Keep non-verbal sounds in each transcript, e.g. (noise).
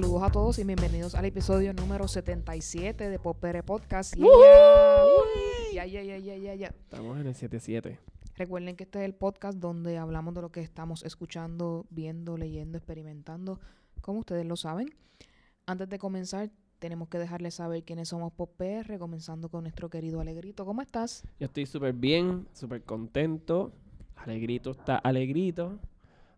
Saludos a todos y bienvenidos al episodio número 77 de Popere Podcast. Ya, ya, ya, ya, ya, ya. Estamos en el 7-7. Recuerden que este es el podcast donde hablamos de lo que estamos escuchando, viendo, leyendo, experimentando, como ustedes lo saben. Antes de comenzar, tenemos que dejarles saber quiénes somos PR, comenzando con nuestro querido Alegrito. ¿Cómo estás? Yo estoy súper bien, súper contento. Alegrito está alegrito.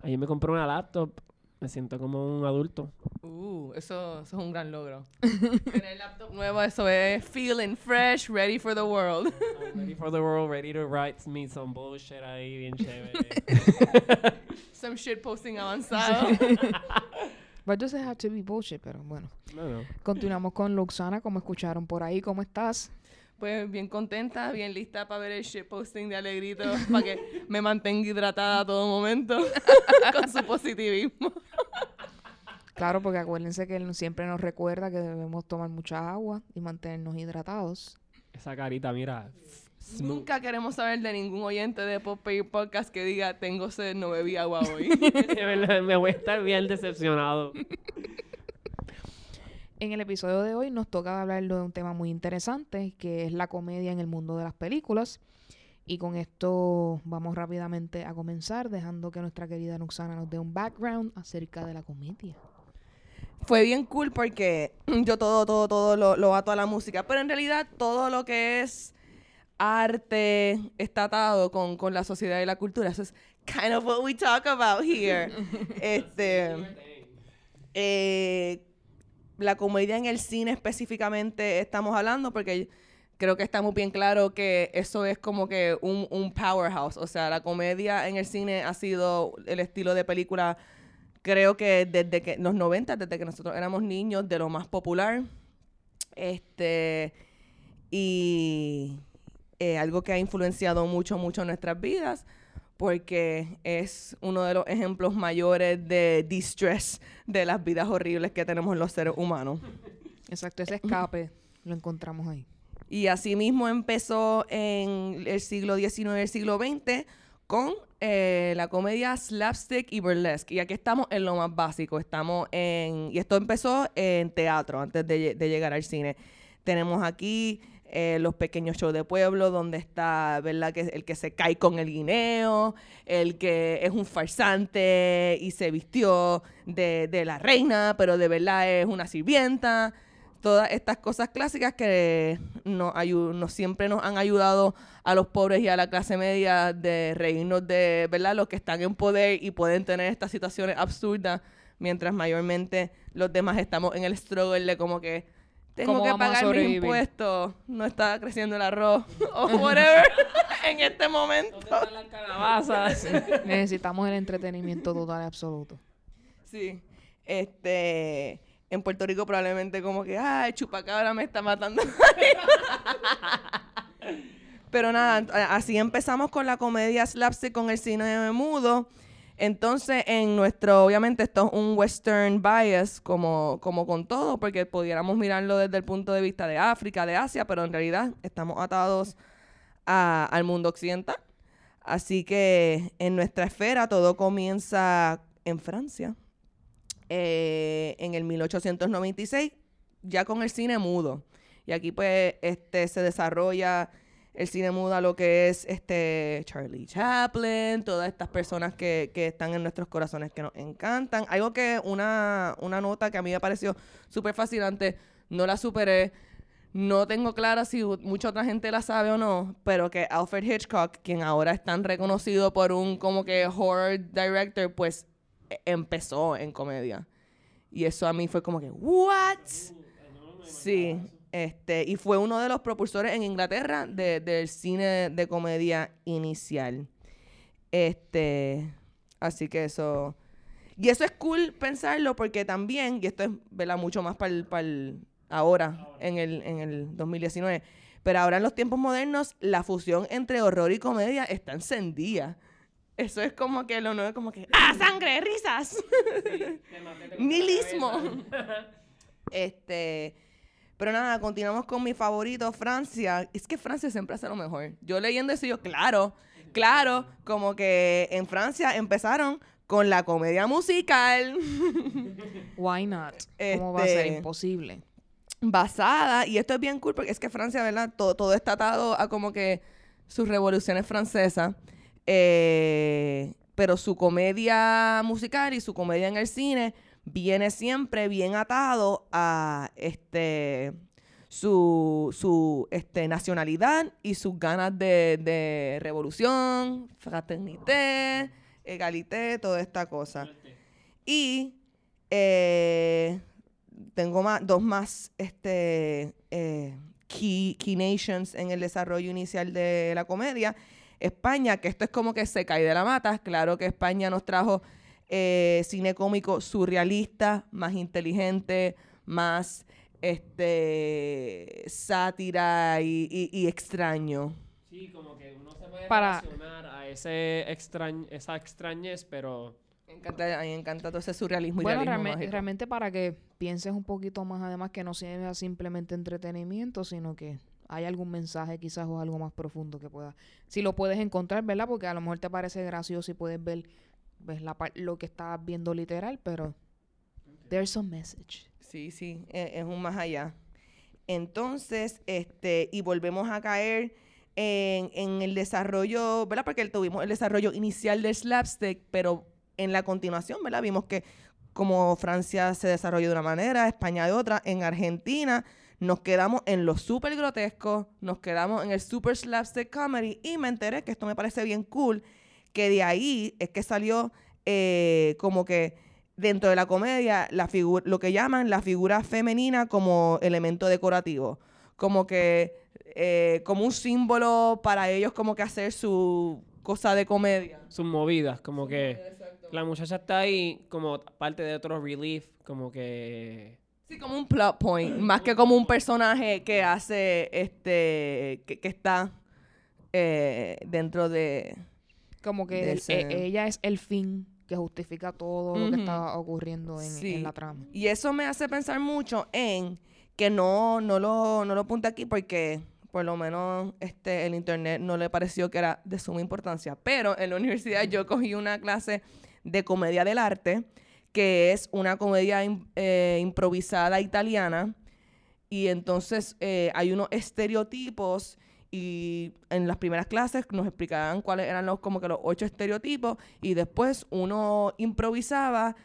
Ayer me compré una laptop. Me siento como un adulto. Uh, eso, eso es un gran logro. (laughs) Tener laptop nuevo, eso es feeling fresh, ready for the world. I'm ready for the world, ready to write me some bullshit ahí, bien chévere. (laughs) Some shit posting avanzado. (laughs) But does it have to be bullshit? Pero bueno. no, no. Continuamos con Luxana, como escucharon por ahí. ¿Cómo estás? Pues bien contenta, bien lista para ver el shit posting de Alegrito, para que me mantenga hidratada a todo momento (laughs) con su positivismo. Claro, porque acuérdense que él siempre nos recuerda que debemos tomar mucha agua y mantenernos hidratados. Esa carita, mira. smooth. Nunca queremos saber de ningún oyente de Pop Pay Podcast que diga, tengo sed, no bebí agua hoy. (laughs) Me voy a estar bien decepcionado. En el episodio de hoy nos toca hablar de un tema muy interesante, que es la comedia en el mundo de las películas. Y con esto vamos rápidamente a comenzar, dejando que nuestra querida Nuxana nos dé un background acerca de la comedia. fue bien cool porque (clears throat) yo todo, todo, todo lo, lo ato a la música. Pero en realidad todo lo que es arte está atado con, con la sociedad y la cultura. Eso es kind of what we talk about here. (laughs) este, eh, la comedia en el cine específicamente estamos hablando porque creo que está muy bien claro que eso es como que un, un powerhouse. O sea, la comedia en el cine ha sido el estilo de película creo que desde que los 90, desde que nosotros éramos niños, de lo más popular. Este, y eh, algo que ha influenciado mucho, mucho nuestras vidas, porque es uno de los ejemplos mayores de distress de las vidas horribles que tenemos los seres humanos. Exacto, ese escape lo encontramos ahí. Y así mismo empezó en el siglo XIX y el siglo XX con eh, la comedia slapstick y burlesque. Y aquí estamos en lo más básico. Estamos en... Y esto empezó en teatro antes de, de llegar al cine. Tenemos aquí eh, los pequeños shows de pueblo donde está, ¿verdad? Que el que se cae con el guineo, el que es un farsante y se vistió de, de la reina, pero de verdad es una sirvienta todas estas cosas clásicas que nos, siempre nos han ayudado a los pobres y a la clase media de reírnos de, ¿verdad? Los que están en poder y pueden tener estas situaciones absurdas, mientras mayormente los demás estamos en el struggle de como que tengo ¿Cómo que pagar mis impuestos, no está creciendo el arroz, (laughs) o whatever, (laughs) en este momento. ¿Dónde están las calabazas? (laughs) Necesitamos el entretenimiento total y absoluto. Sí. Este, en Puerto Rico probablemente como que, ay, chupacabra me está matando. Pero nada, así empezamos con la comedia slapstick con el cine mudo. Entonces, en nuestro, obviamente esto es un western bias, como, como con todo, porque pudiéramos mirarlo desde el punto de vista de África, de Asia, pero en realidad estamos atados al mundo occidental. Así que en nuestra esfera todo comienza en Francia, eh, en el 1896, ya con el cine mudo. Y aquí pues este, se desarrolla el cine mudo a lo que es este Charlie Chaplin, todas estas personas que, que están en nuestros corazones que nos encantan. Algo que una, una nota que a mí me pareció súper fascinante, no la superé, no tengo clara si mucha otra gente la sabe o no, pero que Alfred Hitchcock, quien ahora es tan reconocido por un como que horror director, pues e- empezó en comedia. Y eso a mí fue como que, ¿what? Sí, este, y fue uno de los propulsores en Inglaterra de- del cine de comedia inicial. Este, así que eso. Y eso es cool pensarlo porque también, y esto es ¿verdad? mucho más para ahora, en el, en el 2019, pero ahora en los tiempos modernos, la fusión entre horror y comedia está encendida. Eso es como que lo nuevo, como que, ¡ah, sangre, risas! (laughs) Nihilismo. este. Pero nada, continuamos con mi favorito, Francia. Es que Francia siempre hace lo mejor. Yo leyendo eso, yo, claro, claro, como que en Francia empezaron con la comedia musical. (laughs) Why not? ¿Cómo va a ser Este- imposible? basada, y esto es bien cool porque es que Francia, ¿verdad? Todo, todo está atado a como que sus revoluciones francesas, eh, pero su comedia musical y su comedia en el cine viene siempre bien atado a este su, su este, nacionalidad y sus ganas de, de revolución, fraternité, egalité, toda esta cosa. Y eh, tengo más, dos más este, eh, key, key nations en el desarrollo inicial de la comedia. España, que esto es como que se cae de la mata. Claro que España nos trajo eh, cine cómico surrealista, más inteligente, más este sátira y, y- y extraño. Sí, como que uno se puede Para- relacionar a ese extrañ esa extrañez, pero Me encanta, a mí me encanta todo ese surrealismo y Bueno, realismo realme- mágico. realmente para que pienses un poquito más, además que no sea simplemente entretenimiento, sino que hay algún mensaje quizás o algo más profundo que pueda. Si lo puedes encontrar, ¿verdad? Porque a lo mejor te parece gracioso y puedes ver ves la lo que estás viendo literal, pero there's a message. Sí, sí, e- es, un más allá. Entonces, este, y volvemos a caer en, en el desarrollo, ¿verdad? Porque tuvimos el desarrollo inicial del slapstick, pero en la continuación, ¿verdad? Vimos que como Francia se desarrolló de una manera, España de otra, en Argentina nos quedamos en lo súper grotesco, nos quedamos en el super slapstick comedy y me enteré que esto me parece bien cool, que de ahí es que salió eh, como que dentro de la comedia la lo que llaman la figura femenina como elemento decorativo, como que eh, como un símbolo para ellos como que hacer su cosa de comedia. sus movidas, como que la muchacha está ahí como parte de otro relief, como que Sí, como un plot point, más que como un personaje que hace, este, que, que está eh, dentro de... Como que el- e- ella es el fin que justifica todo lo que está ocurriendo en, Sí. en la trama. Y eso me hace pensar mucho en que no, no lo, no lo aquí porque por lo menos este, el internet no le pareció que era de suma importancia. Pero en la universidad yo cogí una clase de comedia del arte, que es una comedia eh, improvisada italiana. Y entonces eh, hay unos estereotipos y en las primeras clases nos explicaban cuáles eran los como que los ocho estereotipos y después uno improvisaba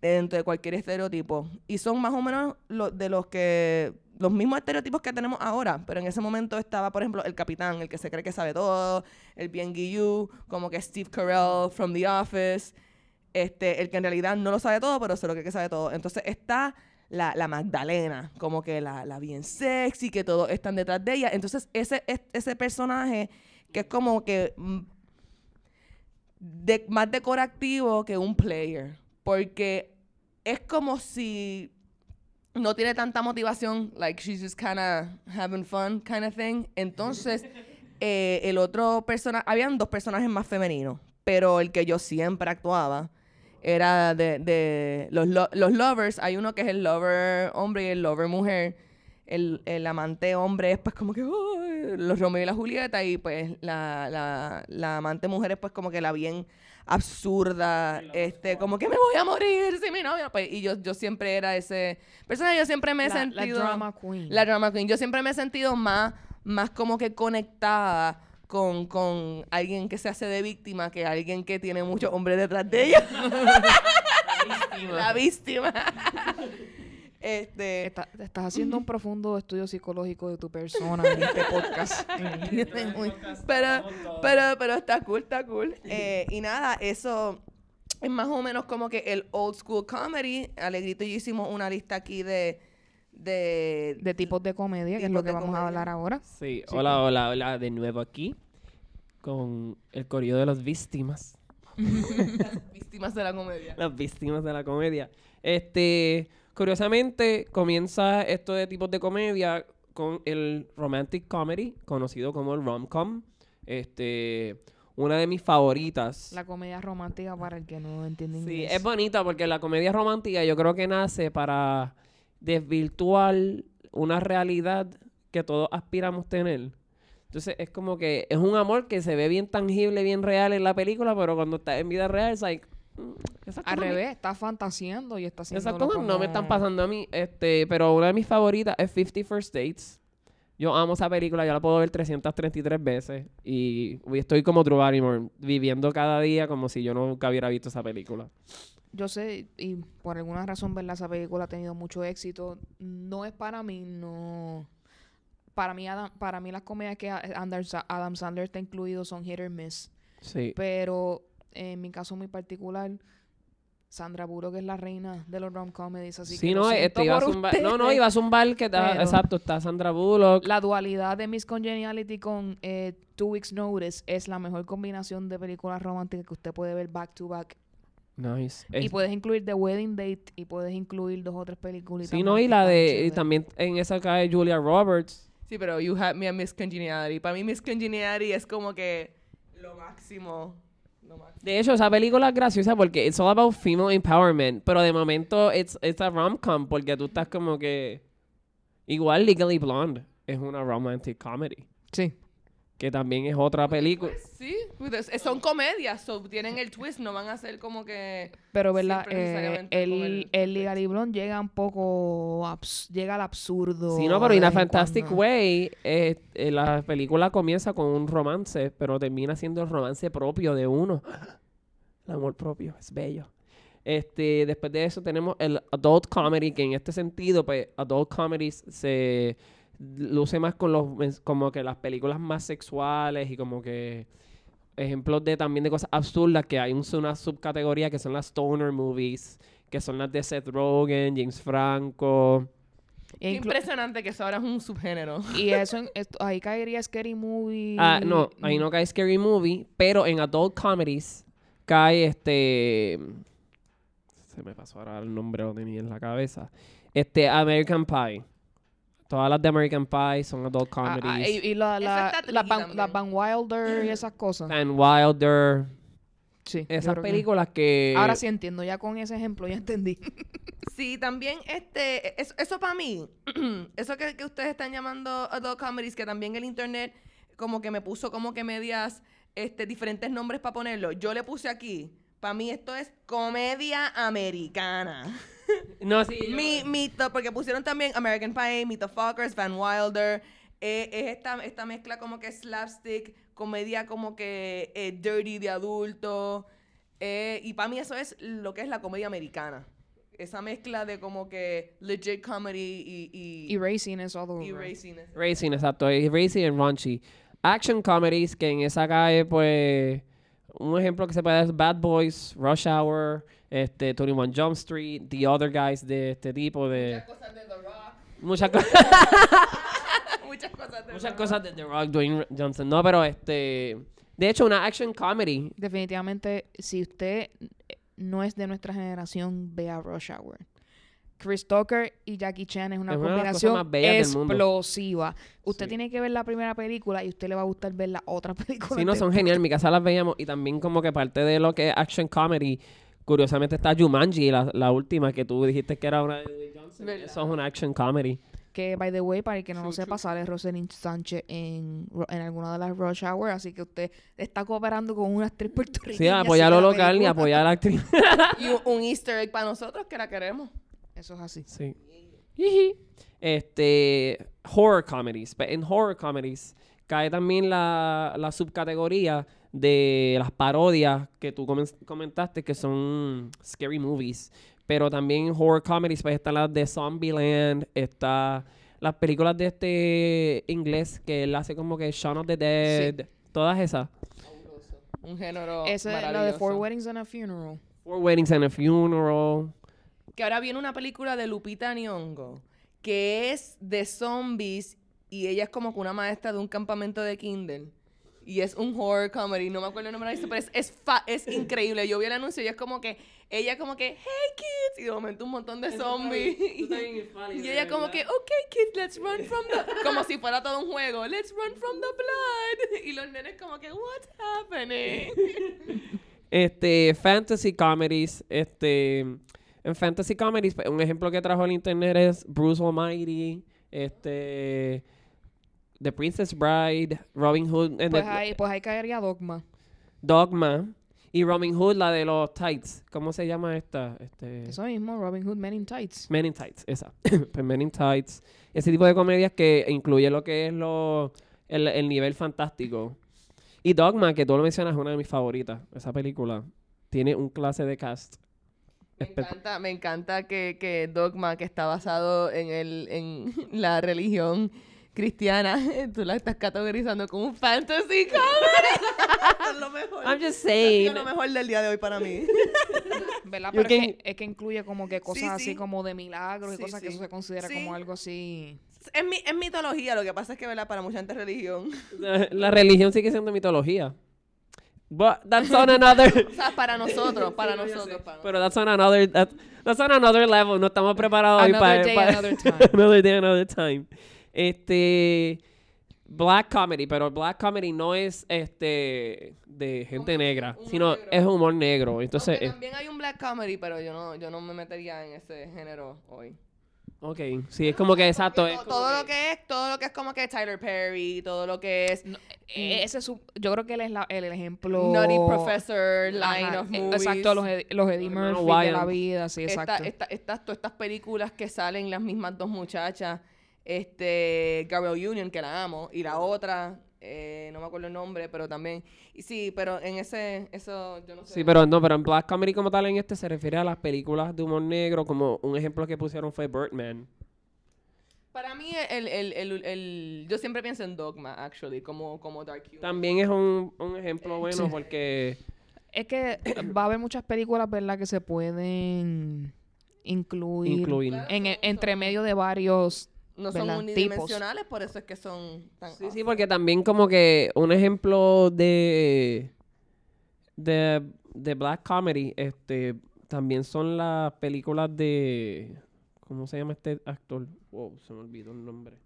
dentro de cualquier estereotipo. Y son más o menos lo- de los que los mismos estereotipos que tenemos ahora, pero en ese momento estaba, por ejemplo, el capitán, el que se cree que sabe todo, el bien Guillou, como que Steve Carell from The Office, este, el que en realidad no lo sabe todo, pero se lo cree que sabe todo. Entonces está la, la Magdalena, como que la, la bien sexy, que todos están detrás de ella. Entonces ese, es- ese personaje que es como que mm, de- más decorativo que un player. Porque es como si no tiene tanta motivación, like she's just kind of having fun kind of thing. Entonces, (laughs) eh, el otro personaje, habían dos personajes más femeninos, pero el que yo siempre actuaba era de, de los, lo- los lovers. Hay uno que es el lover hombre y el lover mujer. El, el amante hombre es pues como que los Romeo y la Julieta y pues la, la, la amante mujer es pues como que la bien absurda, este, como que me voy a morir si mi novio, pues, y yo, yo siempre era ese persona, yo siempre me he La, la sentido drama queen. la drama queen. Yo siempre me he sentido más, más como que conectada con, con alguien que se hace de víctima que alguien que tiene muchos hombres detrás de ella. La víctima. este. Está- estás haciendo un profundo estudio psicológico de tu persona en este podcast. (laughs) pero, pero, pero está cool, está cool. Eh, y nada, eso es más o menos como que el old school comedy. Alegrito y yo hicimos una lista aquí de. De, de tipos de comedia, que es lo que vamos a hablar ahora. Sí, hola, hola, hola, de nuevo aquí con el corrido de las víctimas, (laughs) víctimas de la comedia. las víctimas de la comedia. Este, curiosamente, comienza esto de tipos de comedia con el romantic comedy, conocido como el rom-com. Este, una de mis favoritas. La comedia romántica para el que no entiende Sí, inglés. es bonita porque la comedia romántica yo creo que nace para desvirtuar una realidad que todos aspiramos tener. Entonces es como que es un amor que se ve bien tangible, bien real en la película, pero cuando está en vida real es like, mm, Al revés, está fantaseando y está haciendo. Esas cosas no me están pasando a mí, este, pero una de mis favoritas es 50 First Dates. Yo amo esa película, yo la puedo ver 333 veces y estoy como Drew Barrymore, viviendo cada día como si yo nunca hubiera visto esa película. Yo sé, y por alguna razón, ¿verdad? Esa película ha tenido mucho éxito. No es para mí, no. Para mí, Adam- para mí las comedias que Adam Sa- Adam Sandler está incluido son hit or miss. Sí. Pero en mi caso muy particular, Sandra Bullock es la reina de los rom comedies, así sí, que no, este, iba a zumbar, no, no, iba a zumbar que está, Pero- exacto, está Sandra Bullock. La dualidad de Miss Congeniality con eh, Two Weeks Notice es la mejor combinación de películas románticas que usted puede ver back to back. Nice. Y Es- puedes incluir The Wedding Date y puedes incluir dos o tres películas. sí, no, y la de, y también en esa cae Julia Roberts. Sí, pero you had me a Miss Congeniality. Para mí Miss Congeniality es como que lo máximo. Lo máximo. De hecho, esa película es graciosa porque it's all about female empowerment, pero de momento it's, it's a rom-com porque tú estás como que... Igual Legally Blonde es una romantic comedy, Sí. Que también es otra película. Pues sí, pues, es- son comedias, so tienen el twist, no van a ser como que... Pero, ¿verdad? Eh, el, el el Legally Blonde llega un poco... abs- llega al absurdo. Sí, no, pero de in a en Fantastic cuando. Way, eh, eh, la película comienza con un romance, pero termina siendo el romance propio de uno. (gasps) El amor propio, es bello. Este, después de eso tenemos el adult comedy, que en este sentido, pues, adult comedies se luce más con los, como que las películas más sexuales y como que ejemplos de también de cosas absurdas, que hay un- una subcategoría que son las stoner movies, que son las de Seth Rogen, James Franco. E Qué impresionante que eso ahora es un subgénero. (laughs) y eso, en- esto- ahí caería Scary Movie. Ah, no, ahí no cae Scary Movie, pero en Adult Comedies cae este. Se me pasó ahora el nombre, lo tenía en la cabeza. Este, American Pie. Todas las de American Pie son Adult Ah, ah, Comedies. y, y la, la, la Van, también. la Van Wilder y esas cosas. Van Wilder. Sí, Esas que- películas que. Ahora sí entiendo, ya con ese ejemplo ya entendí. (laughs) Sí, también este, eso, eso para mí, (clears throat) eso que, que ustedes están llamando adult comedies, que también el internet como que me puso como que medias, este, diferentes nombres para ponerlo. Yo le puse aquí, para mí esto es comedia americana. (laughs) No, sí. yo- Mi, Meet the- porque pusieron también American Pie, Meet the Fockers, Van Wilder. eh, es esta, esta mezcla como que slapstick, comedia como que eh, dirty de adulto. eh, y para mí eso es lo que es la comedia americana. Esa mezcla de como que legit comedy y, y, es all over. y raciness. Racing, exacto. y Racing and Raunchy. Action comedies, que en esa cae, pues. Un ejemplo que se puede dar es Bad Boys, Rush Hour, este, 21 Jump Street, The Other Guys de este tipo de. Muchas cosas de The Rock. Muchas cosas. (laughs) Muchas cosas de Muchas The Rock. cosas de The Rock, Dwayne Johnson. No, pero este. De hecho, una action comedy. Definitivamente, si usted no es de nuestra generación, vea Rush Hour. Chris Tucker y Jackie Chan es una Es las combinación explosiva. Usted Sí. tiene que ver la primera película y usted le va a gustar ver la otra (laughs) película. Sí, no, son genial. En mi casa las veíamos. Y también, como que parte de lo que es action comedy. Curiosamente está Jumanji, la, la última que tú dijiste que era una de Dwayne Johnson. ¿Verdad? Eso es una action comedy. Que, by the way, para el que no lo sepa, sale Rosalind Sánchez en, en alguna de las Rush Hour, así que usted está cooperando con una actriz puertorriqueña. Sí, apoyar lo local y apoyar a la actriz. (laughs) Y un, un easter egg para nosotros que la queremos. Eso es así. Sí. Este, horror comedies. En horror comedies cae también la, la subcategoría de las parodias que tú comen- comentaste, que son scary movies. Pero también en horror comedies pues están las de Zombieland, está las películas de este inglés que él hace como que Shaun of the Dead, todas esas. Un género Esa es la de. Four Weddings and a Funeral. Four Weddings and a Funeral. Que ahora viene una película de Lupita Nyong'o que es de zombies y ella es como que una maestra de un campamento de kinder. Y es un horror comedy, no me acuerdo el nombre de la pero es, es, fa- es increíble. Yo vi el anuncio y es como que, ella como que, hey kids, y de momento un montón de zombies. (laughs) Y ella como que, ok kids, let's run from the... (laughs) Como si fuera todo un juego, let's run from the blood. (laughs) Y los nenes como que, what's happening? Este, fantasy comedies, este, en fantasy comedies, un ejemplo que trajo el internet es Bruce Almighty, este, The Princess Bride, Robin Hood, and Pues the- ahí, pues ahí caería Dogma. Dogma. Y Robin Hood, la de los tights. ¿Cómo se llama esta? Este... Eso mismo, Robin Hood Men in Tights. Men in Tights, esa. (coughs) Pues Men in Tights. Ese tipo de comedias que incluye lo que es lo, el, el nivel fantástico. Y Dogma, que tú lo mencionas, es una de mis favoritas. Esa película tiene un clase de cast. Me encanta, me encanta que, que Dogma, que está basado en, el, en (laughs) la religión cristiana, (laughs) tú la estás categorizando como un fantasy comedy. es (laughs) lo mejor. I'm just saying. lo mejor del día de hoy para mí. ¿Verdad? Pero es can- que, es que incluye como que cosas Sí, así sí. como de milagros Sí, y cosas que eso se considera Sí. como algo así. Es, mi, es mitología, lo que pasa es que, ¿verdad? Para mucha gente es religión. La religión sigue siendo mitología. But that's on another... (laughs) O sea, para nosotros, para nosotros. Pero that's on another... that- that's on another level. No estamos preparados hoy Another para... day, para- another (laughs) time. another day, another time. Este... Black comedy, pero black comedy no es este de gente Humor- negra, humor sino negro. es humor negro. Entonces, Aunque eh, también hay un black comedy, pero yo no, yo no me metería en ese género hoy. Ok, sí, es como que exacto. Es todo que- lo que es, todo lo que es como que Tyler Perry, todo lo que es No, eh, ese es su- yo creo que él es la- el, ejemplo. Nutty Professor, Line Ajá, of eh, Movies. Exacto, los, Ed- los Eddie Murphy de la vida, sí, Esta- exacto. esta- estas, todas estas películas que salen las mismas dos muchachas, este, Gabriel Union, que la amo, y la otra, eh, no me acuerdo el nombre, pero también, y sí, pero en ese, eso, yo no sé. Sí, pero no, pero en Black Comedy como tal en este se refiere a las películas de humor negro, como un ejemplo que pusieron fue Birdman. Para mí, el, el, el, el- yo siempre pienso en Dogma, actually, como, como Dark Humor. También es un, un ejemplo bueno Sí. porque Es que va a haber muchas películas, ¿verdad? Que se pueden incluir, incluir. en, entre medio de varios. No son ¿verdad? unidimensionales, por eso es que son tan... Sí, sí, porque también como que un ejemplo de de, de black comedy, este, también son las películas de ¿cómo se llama este actor? Wow, se me olvidó el nombre.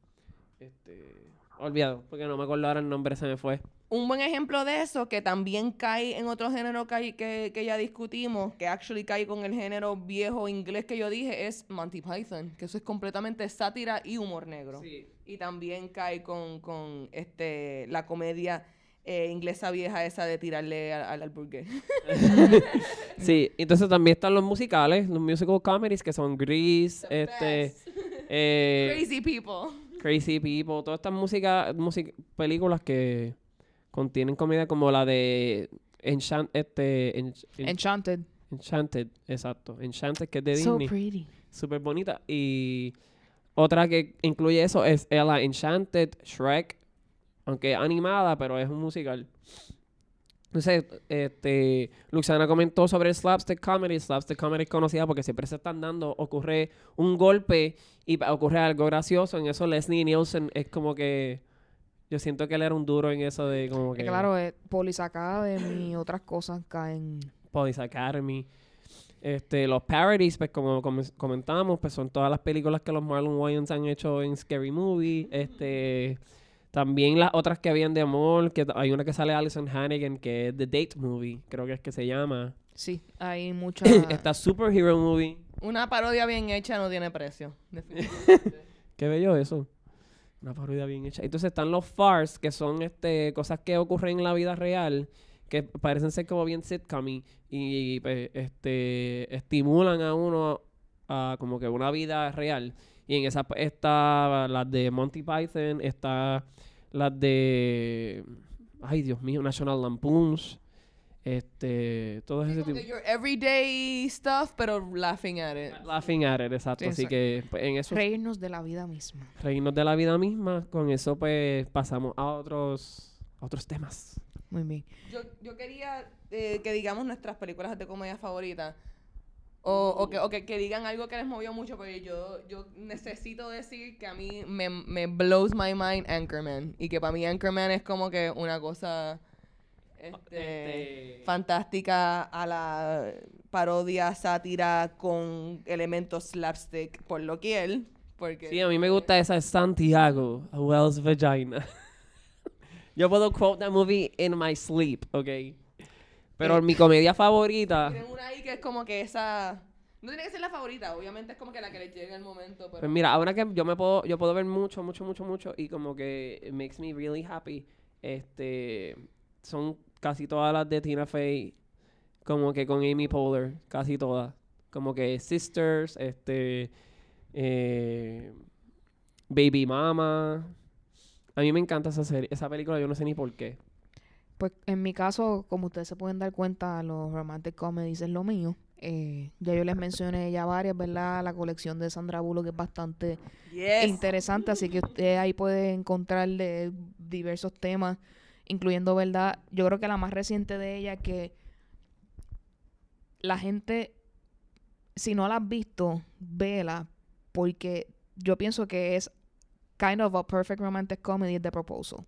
Este, olvidado, porque no me acuerdo ahora el nombre, se me fue. Un buen ejemplo de eso, que también cae en otro género que, que, que ya discutimos, que actually cae con el género viejo inglés que yo dije, es Monty Python, que eso es completamente sátira y humor negro. Y también cae con, con este, la comedia eh, inglesa vieja esa de tirarle al, al, al burgués. (laughs) (laughs) Sí, entonces también están los musicales, los musical comedies que son Grease, The este, (laughs) eh, Crazy people. Crazy People, todas estas música, music- películas que contienen comedia como la de Enchant, este, En- En- Enchanted. Enchanted, exacto, Enchanted que es de So Disney, pretty. súper bonita y otra que incluye eso es Ella Enchanted, Shrek, aunque es animada, pero es un musical. Entonces, este, Luxana comentó sobre el slapstick comedy. Slapstick comedy es conocida porque siempre se están dando, ocurre un golpe y ocurre algo gracioso. En eso Leslie Nielsen es como que, yo siento que él era un duro en eso de como Que claro, eh, Police Academy y (clears throat) otras cosas caen. Police Academy. Este, los parodies, pues como com- comentamos, pues son todas las películas que los Marlon Wayans han hecho en Scary Movie. Este, también las otras que habían de amor, que hay una que sale Alison Hannigan, que es The Date Movie, creo que es que se llama. Sí, hay muchas. (clears throat) Esta Superhero Movie. Una parodia bien hecha no tiene precio. definitivamente. (laughs) Qué bello eso. Una parodia bien hecha. Entonces están los farce, que son este cosas que ocurren en la vida real, que parecen ser como bien sitcom y, pues, este estimulan a uno a como que una vida real. Y en esa está las de Monty Python, está las de ay Dios mío, National Lampoons, este, todo ese tipo. your everyday stuff, pero laughing at it. Laughing at it, exacto. Sí, Así que pues, en eso Reírnos de la vida misma. reírnos de la vida misma. Con eso, pues, pasamos a otros, a otros temas. Muy bien. Yo, yo quería eh, que digamos nuestras películas de comedia favoritas. O, o, que, o que, que digan algo que les movió mucho, porque yo, yo necesito decir que a mí me, me blows my mind Anchorman. Y que para mí Anchorman es como que una cosa este, Este- fantástica a la parodia, sátira con elementos slapstick por lo que él. Porque Sí, a mí me gusta esa Santiago, a Wells Vagina. (laughs) Yo puedo quote that movie in my sleep, ¿ok? Pero Eh. mi comedia favorita, Tienen una ahí que es como que esa. No tiene que ser la favorita, obviamente es como que la que les llega el momento. Pero... pues mira, ahora que yo me puedo, yo puedo ver mucho, mucho, mucho, mucho y como que it makes me really happy. Este, son casi todas las de Tina Fey como que con Amy Poehler, casi todas. Como que Sisters, este, eh, Baby Mama. A mí me encanta esa serie, esa película, yo no sé ni por qué. Pues en mi caso, como ustedes se pueden dar cuenta, los romantic comedies es lo mío. Eh, ya yo les mencioné ya varias, ¿verdad? La colección de Sandra Bullock es bastante Yes. interesante, así que usted ahí puede encontrar de diversos temas, incluyendo, ¿verdad? Yo creo que la más reciente de ella que la gente, si no la has visto, vela, porque yo pienso que es kind of a perfect romantic comedy The Proposal.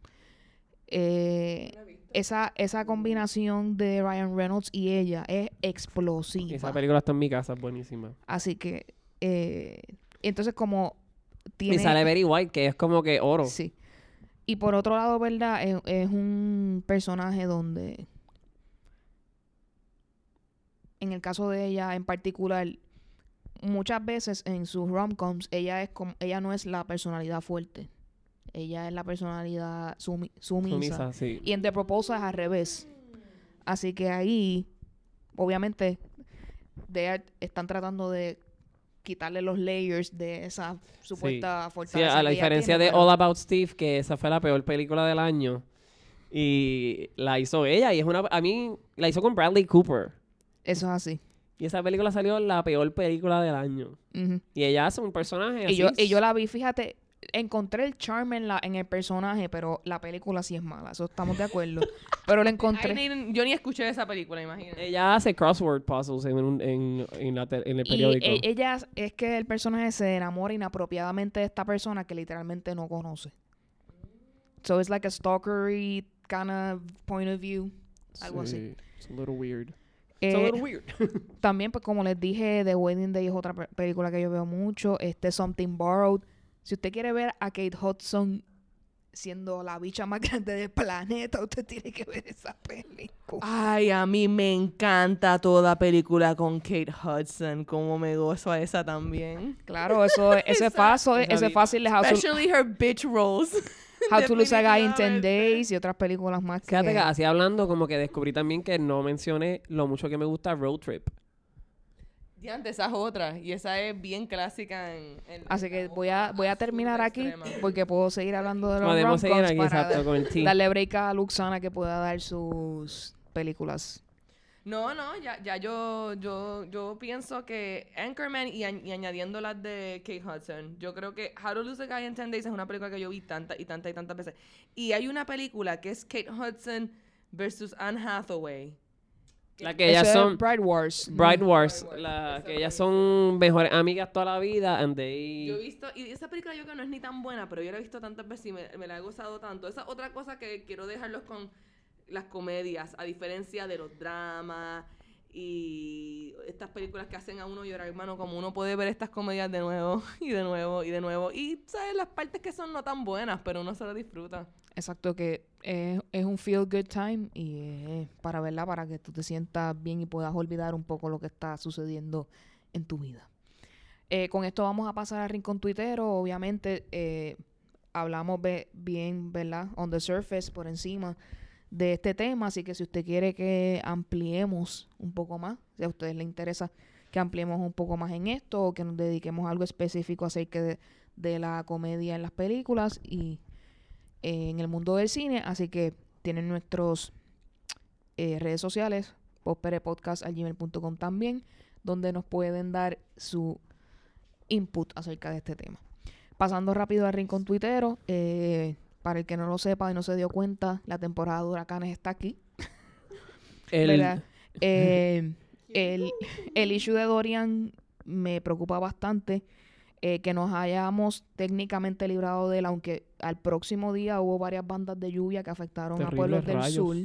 Eh, esa, esa combinación de Ryan Reynolds y ella es explosiva. Esa película está en mi casa, es buenísima. Así que, eh, entonces como tiene... Y sale Betty White, que es como que oro. Sí. Y por otro lado, ¿verdad? Es, es un personaje donde, en el caso de ella en particular, muchas veces en sus rom-coms, ella, es como, ella no es la personalidad fuerte. Ella es la personalidad sumi- sumisa. Sumisa, sí. Y en The Proposal es al revés. Así que ahí, obviamente, están tratando de quitarle los layers de esa supuesta Sí, fortaleza. a la diferencia tiene, de pero- All About Steve, que esa fue la peor película del año. Y la hizo ella, y es una... A mí, la hizo con Bradley Cooper. Eso es así. Y esa película salió la peor película del año. Y ella hace un personaje Y así. yo, y yo la vi, fíjate, encontré el charm en, la, en el personaje, pero la película sí es mala, eso estamos de acuerdo. (laughs) pero la I encontré. yo ni escuché esa película, imagínate. Ella hace crossword puzzles en, un- en, en, la te- en el Y periódico. e- ella es que el personaje se enamora inapropiadamente de esta persona que literalmente no conoce. So it's like a stalkery kind of point of view. algo así. Sí, It's a little weird. Eh, It's a little weird. (laughs) También, pues como les dije, The Wedding Day es otra pe- película que yo veo mucho. Este Something Borrowed. Si usted quiere ver a Kate Hudson siendo la bicha más (laughs) grande del planeta, usted tiene que ver esa película. Ay, a mí me encanta toda película con Kate Hudson. Como me gozo a esa también. Claro, eso, (laughs) eso es fácil, es diva. fácil to, Especially her bitch roles. (laughs) How to Lose a Guy in 10 Definitivamente. Days y otras películas más que... Fíjate que así hablando, como que descubrí también que no mencioné lo mucho que me gusta Road Trip. Y antes esa es otra. Y esa es bien clásica en... en- Así que voy a, voy a terminar aquí extrema. porque puedo seguir hablando de los Podemos seguir aquí, exacto, con el team. darle break a Luxana que pueda dar sus películas. No, no, ya, ya yo, yo, yo pienso que Anchorman y, y añadiendo las de Kate Hudson, yo creo que How to Lose a Guy in 10 Days es una película que yo vi tantas y tantas y tantas veces. Y hay una película que es Kate Hudson versus Anne Hathaway. La que ellas son Bride Wars. Bride Wars, Bride Wars, la, que ellas son mejores amigas toda la vida and they... Yo he visto, y esa película yo creo que no es ni tan buena, pero yo la he visto tantas veces y me, me la he gozado tanto. Esa es otra cosa que quiero dejarlos con las comedias, a diferencia de los dramas y estas películas que hacen a uno llorar, hermano, como uno puede ver estas comedias de nuevo (laughs) y de nuevo y de nuevo. Y, ¿sabes? Las partes que son no tan buenas, pero uno se las disfruta. Exacto, que es, es un feel good time y es para verla, para que tú te sientas bien y puedas olvidar un poco lo que está sucediendo en tu vida. Eh, con esto vamos a pasar al rincón tuitero. Obviamente, eh, hablamos bien, ¿verdad? On the surface, por encima de este tema. Así que si usted quiere que ampliemos un poco más, si a ustedes les interesa que ampliemos un poco más en esto o que nos dediquemos a algo específico acerca de, de la comedia en las películas y eh, en el mundo del cine. Así que tienen nuestros eh, redes sociales, posperepodcast.gmail.com también, donde nos pueden dar su input acerca de este tema. Pasando rápido al rincón tuitero, eh, para el que no lo sepa y no se dio cuenta, la temporada de huracanes está aquí. (laughs) el-. (laughs) Eh, el, el issue de Dorian me preocupa bastante. Eh, que nos hayamos técnicamente librado de él, aunque al próximo día hubo varias bandas de lluvia que afectaron a pueblos del rayos. sur.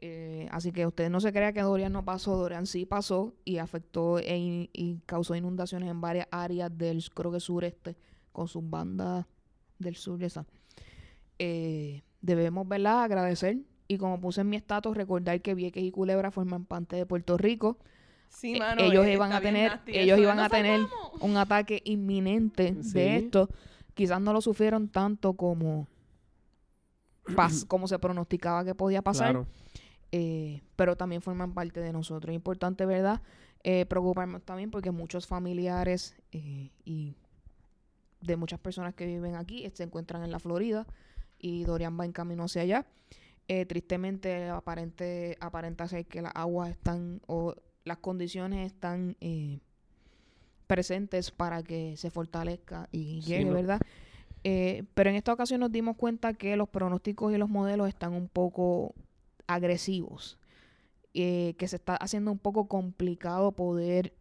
Eh, así que usted no se crea que Dorian no pasó, Dorian sí pasó y afectó e in- y causó inundaciones en varias áreas del, creo que sureste, con sus bandas del sur, esa. Eh, debemos, ¿verdad?, agradecer y como puse en mi estatus, recordar que Vieques y Culebra forman parte de Puerto Rico. Sí, mano. ellos eh, iban a tener, nasty ellos iban ¡Nos a tener salvamos! un ataque inminente Sí. de esto. Quizás no lo sufrieron tanto como, pas- (clears throat) como se pronosticaba que podía pasar. claro. eh, pero también forman parte de nosotros. Es importante, ¿verdad? Eh, preocuparnos también porque muchos familiares eh, y de muchas personas que viven aquí se encuentran en la Florida y Dorian va en camino hacia allá. Eh, tristemente aparente, aparenta ser que las aguas están o las condiciones están eh, presentes para que se fortalezca y llegue. ¿verdad? Eh, pero en esta ocasión nos dimos cuenta que los pronósticos y los modelos están un poco agresivos, eh, que se está haciendo un poco complicado poder,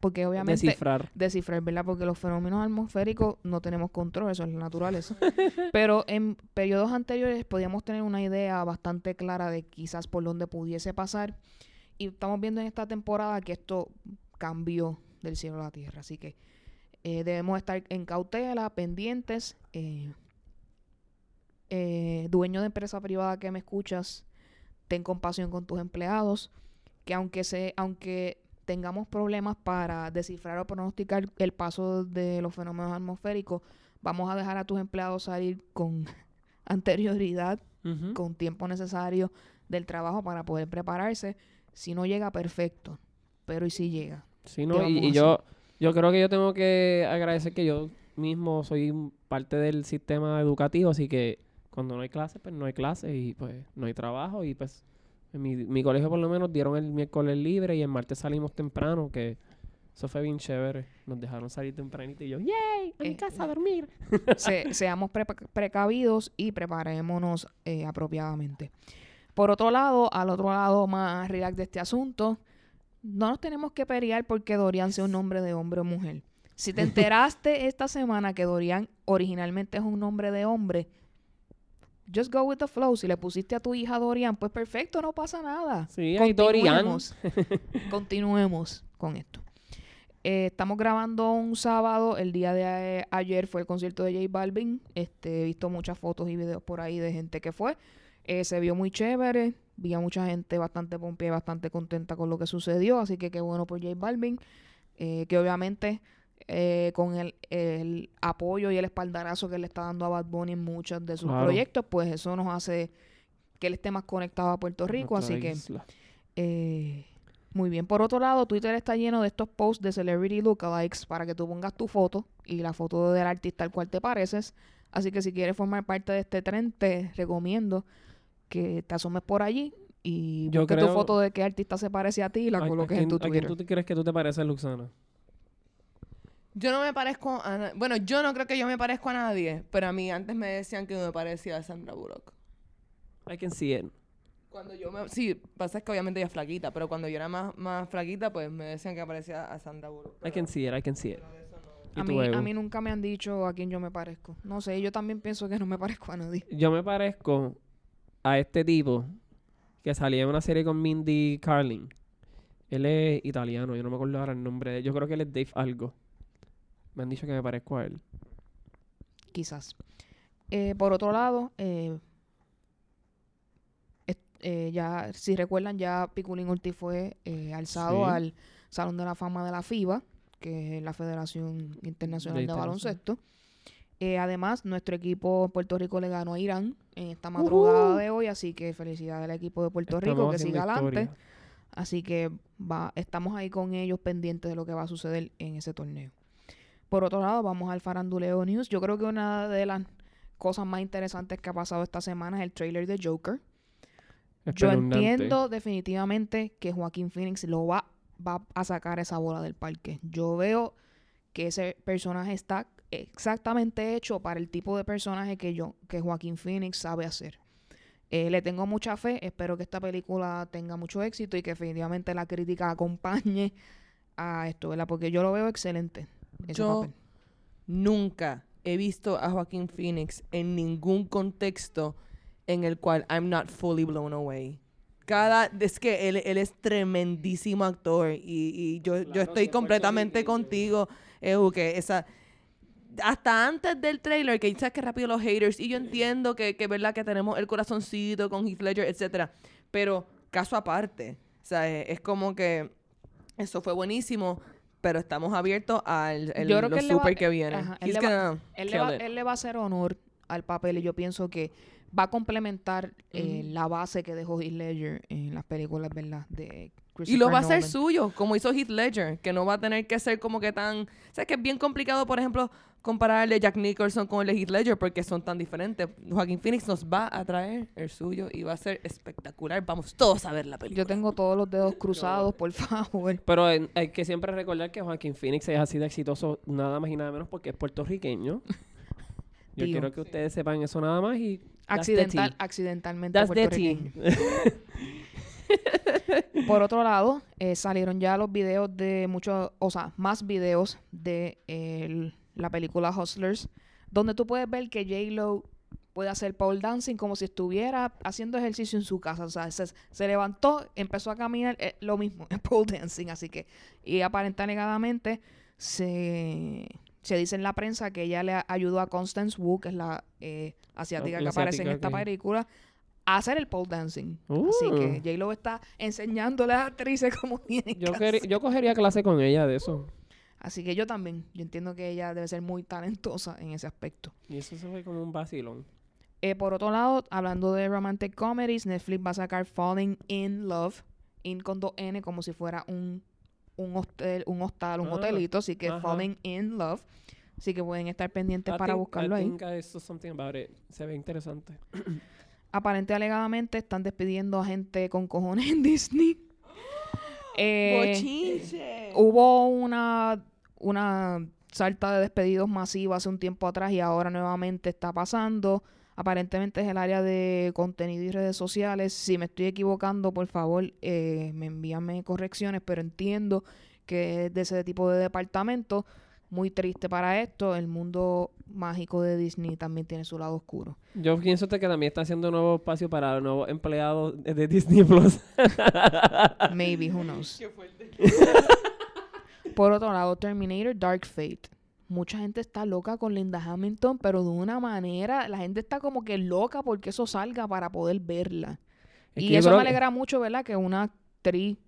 porque obviamente Descifrar. descifrar, ¿verdad? Porque los fenómenos atmosféricos no tenemos control, eso es la naturaleza. (laughs) Pero en periodos anteriores podíamos tener una idea bastante clara de quizás por dónde pudiese pasar. Y estamos viendo en esta temporada que esto cambió del cielo a la tierra. Así que eh, debemos estar en cautela, pendientes. eh, eh, dueño de empresa privada que me escuchas, ten compasión con tus empleados. Que aunque, se, aunque tengamos problemas para descifrar o pronosticar el paso de los fenómenos atmosféricos, vamos a dejar a tus empleados salir con (laughs) anterioridad, con tiempo necesario del trabajo para poder prepararse. Si no llega, perfecto. Pero ¿y si llega? ¿Qué ¿no? Y, yo, yo creo que yo tengo que agradecer que yo mismo soy parte del sistema educativo, así que cuando no hay clases, pues no hay clases y pues no hay trabajo y pues en mi, mi colegio por lo menos dieron el miércoles libre y el martes salimos temprano, que eso fue bien chévere. Nos dejaron salir tempranito y yo, ¡yay! A mi Eh, casa a dormir. Se- seamos pre- precavidos y preparémonos eh, apropiadamente. Por otro lado, al otro lado más relax de este asunto, no nos tenemos que pelear porque Dorian sea un nombre de hombre o mujer. Si te (laughs) enteraste esta semana que Dorian originalmente es un nombre de hombre, just go with the flow. Si le pusiste a tu hija Dorian, pues perfecto, no pasa nada. Sí, hay Dorian. Continuemos. (laughs) Continuemos con esto. Eh, estamos grabando un sábado. El día de eh, ayer fue el concierto de J Balvin. Este, he visto muchas fotos y videos por ahí de gente que fue. Eh, se vio muy chévere. Vi a mucha gente bastante pompeada y bastante contenta con lo que sucedió. Así que qué bueno por J Balvin. Eh, que obviamente eh, con el, el apoyo y el espaldarazo que le está dando a Bad Bunny en muchos de sus Claro. proyectos, pues eso nos hace que él esté más conectado a Puerto Rico. Nuestra Así que isla. eh, muy bien. Por otro lado, Twitter está lleno de estos posts de celebrity lookalikes para que tú pongas tu foto y la foto del artista al cual te pareces. Así que si quieres formar parte de este tren, te recomiendo que te asomes por allí y Yo tu foto de qué artista se parece a ti y la ¿A- a coloques en tu ¿A quién Twitter. tú crees que tú te pareces, Luxana? Yo no me parezco a na- Bueno, yo no creo que yo me parezco a nadie, pero a mí antes me decían que me parecía a Sandra Bullock. I can see it. Cuando yo me... Sí, pasa es que obviamente ella es flaquita, pero cuando yo era más, más flaquita, pues me decían que parecía a Sandra Bullock. I can see it, I can see it. ¿Y A mí, a mí nunca me han dicho a quién yo me parezco. No sé, yo también pienso que no me (laughs) parezco a nadie. Yo me parezco a este tipo que salía en una serie con Mindy Carlin. Él es italiano, yo no me acuerdo ahora el nombre de él. Yo creo que él es Dave algo. Me han dicho que me parezco a él. quizás. Eh, por otro lado, eh, eh, ya, si recuerdan, ya Piculín Ortiz fue eh, alzado Sí. al Salón de la Fama de la FIBA, que es la Federación Internacional De. Baloncesto. Eh, además, nuestro equipo Puerto Rico le ganó a Irán en esta madrugada de hoy, así que felicidades al equipo de Puerto Rico que siga adelante. historia. Así que va, estamos ahí con ellos pendientes de lo que va a suceder en ese torneo. Por otro lado, vamos al Faranduleo News. Yo creo que una de las cosas más interesantes que ha pasado esta semana es el trailer de Joker. Yo entiendo definitivamente que Joaquín Phoenix lo va, va a sacar esa bola del parque. Yo veo que ese personaje está exactamente hecho para el tipo de personaje que yo, que Joaquín Phoenix sabe hacer. Eh, le tengo mucha fe, espero que esta película tenga mucho éxito y que definitivamente la crítica acompañe a esto, ¿verdad? Porque yo lo veo excelente. Ese Yo- papel. Nunca he visto a Joaquín Phoenix en ningún contexto en el cual I'm not fully blown away. Cada, es que él, él es tremendísimo actor y, y yo, estoy completamente contigo, Ehu, que esa... Hasta antes del trailer, que sabes que rápido los haters, y yo entiendo que, que verdad que tenemos el corazoncito con Heath Ledger, etcétera, pero caso aparte, o sea, es, como que eso fue buenísimo, pero estamos abiertos al el, Yo creo lo que él le va- super que viene. ajá, él le va- gonna Él le, va, it. él le va a hacer honor al papel y yo pienso que va a complementar eh, la base que dejó Heath Ledger en las películas, ¿verdad? De Y lo va a hacer suyo, como hizo Heath Ledger, que no va a tener que ser como que tan... O sea, que es bien complicado, por ejemplo, comparar el de Jack Nicholson con el Heath Ledger porque son tan diferentes. Joaquín Phoenix nos va a traer el suyo y va a ser espectacular. Vamos todos a ver la película. Yo tengo todos los dedos (laughs) cruzados, por favor. Pero eh, hay que siempre recordar que Joaquín Phoenix es así de exitoso nada más y nada menos porque es puertorriqueño. (laughs) Yo Tío. quiero que ustedes sepan eso nada más y... Accidental, accidentalmente That's puertorriqueño. (laughs) Por otro lado, eh, salieron ya los videos de muchos, o sea, más videos de el- la película Hustlers, donde tú puedes ver que J-Lo puede hacer pole dancing como si estuviera haciendo ejercicio en su casa. O sea, se, se levantó, empezó a caminar, eh, lo mismo, (laughs) en pole dancing. Así que, y aparenta alegadamente, se, se dice en la prensa que ella le ayudó a Constance Wu, que es la eh, asiática la que aparece en esta que- película, a hacer el pole dancing. Así que Uh. J-Lo está enseñándole a las actrices (laughs) cómo tienen Yo, que hacer. yo cogería clase con ella de eso. Así que yo también. Yo entiendo que ella debe ser muy talentosa en ese aspecto. Y eso se fue como un vacilón. Eh, por otro lado, hablando de romantic comedies, Netflix va a sacar Falling in Love, in con dos N, como si fuera un, un hostel, un hostal, un Ah, hotelito. Así que ajá. Falling in Love. Así que pueden estar pendientes I para think- buscarlo I ahí. think I saw something about it. Se ve interesante. (clears throat) Aparente alegadamente están despidiendo a gente con cojones en (laughs) Disney. (gasps) Eh, ¡Bochinche! Hubo una, una salta de despedidos masiva hace un tiempo atrás y ahora nuevamente está pasando. Aparentemente es el área de contenido y redes sociales. Si me estoy equivocando, por favor, eh, me envíame correcciones, pero entiendo que es de ese tipo de departamento. Muy triste para esto. El mundo mágico de Disney también tiene su lado oscuro. Yo pienso que también está haciendo un nuevo espacio para los nuevos empleados de Disney Plus. Maybe, who knows. (laughs) (laughs) Por otro lado, Terminator Dark Fate. Mucha gente está loca con Linda Hamilton, pero de una manera, la gente está como que loca porque eso salga para poder verla. Es y eso me que- alegra mucho, ¿verdad? Que una actriz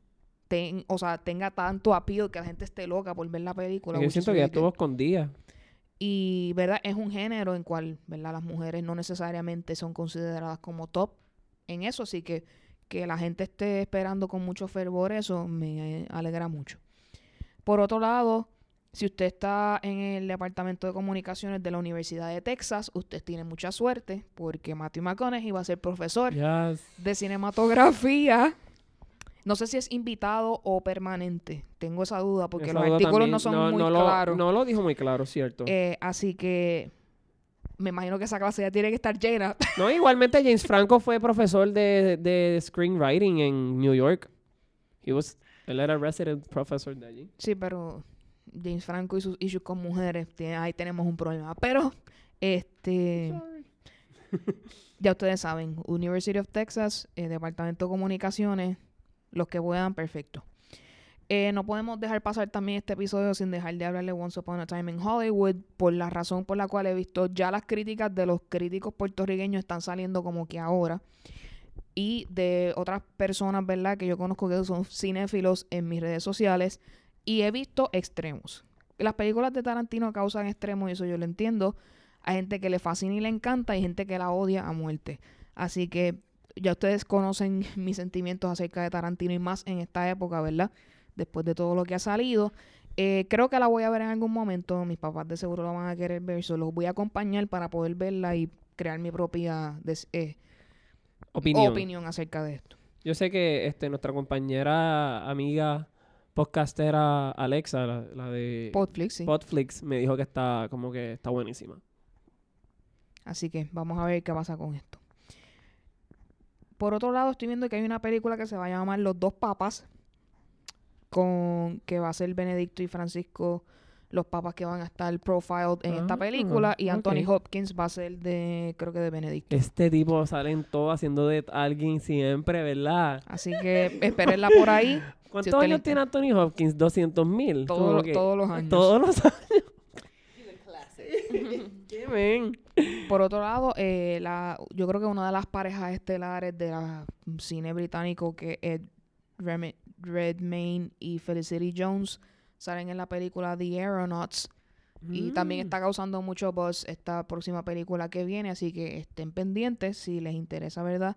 ten- o sea, tenga tanto appeal que la gente esté loca por ver la película. Yo siento que ya estuvo escondida. Y, ¿verdad? Es un género en cual, ¿verdad? Las mujeres no necesariamente son consideradas como top en eso, así que que la gente esté esperando con mucho fervor eso me alegra mucho. Por otro lado, si usted está en el departamento de comunicaciones de la Universidad de Texas, usted tiene mucha suerte porque Matthew McConaughey va a ser profesor Yes. de cinematografía. No sé si es invitado o permanente. Tengo esa duda porque Esa los duda artículos no son muy no lo- claros. no lo dijo muy claro, cierto. Eh, así que me imagino que esa clase ya tiene que estar llena. (laughs) No, igualmente James Franco fue profesor de, de screenwriting en New York. He was, él era resident professor de allí. sí, pero James Franco y sus issues con mujeres, tiene- ahí tenemos un problema. Pero, este, ya ustedes saben, University of Texas, eh, Departamento de Comunicaciones, los que puedan, perfecto. Eh, no podemos dejar pasar también este episodio sin dejar de hablarle Once Upon a Time in Hollywood, por la razón por la cual he visto ya las críticas de los críticos puertorriqueños están saliendo como que ahora. Y de otras personas, ¿verdad? Que yo conozco que son cinéfilos en mis redes sociales. Y he visto extremos. Las películas de Tarantino causan extremos y eso yo lo entiendo. Hay gente que le fascina y le encanta y gente que la odia a muerte. Así que ya ustedes conocen (laughs) mis sentimientos acerca de Tarantino y más en esta época, ¿verdad? Después de todo lo que ha salido. Eh, creo que la voy a ver en algún momento. Mis papás de seguro la van a querer ver. Solo los voy a acompañar para poder verla y crear mi propia eh, Opinión. opinión acerca de esto. Yo sé que este, nuestra compañera, amiga, podcastera Alexa, la, la de Podflix, sí. Podflix, me dijo que está como que está buenísima. Así que vamos a ver qué pasa con esto. Por otro lado, estoy viendo que hay una película que se va a llamar Los dos papas, con que va a ser Benedicto y Francisco, los papas que van a estar profiled en esta Ah, película, y Anthony. Hopkins va a ser de, creo que de Benedicto. Este tipo sale en todo haciendo de alguien siempre, ¿verdad? Así que espérenla por ahí (laughs) ¿Cuántos años tiene Anthony Hopkins? 200 mil. todos, los- todos los años. Todos los años. (laughs) Por otro lado, eh, la, yo creo que una de las parejas estelares de la cine británico que es Remi- Redmayne y Felicity Jones salen en la película The Aeronauts. Y también Mm. está causando mucho buzz esta próxima película que viene, así que estén pendientes si les interesa, ¿verdad?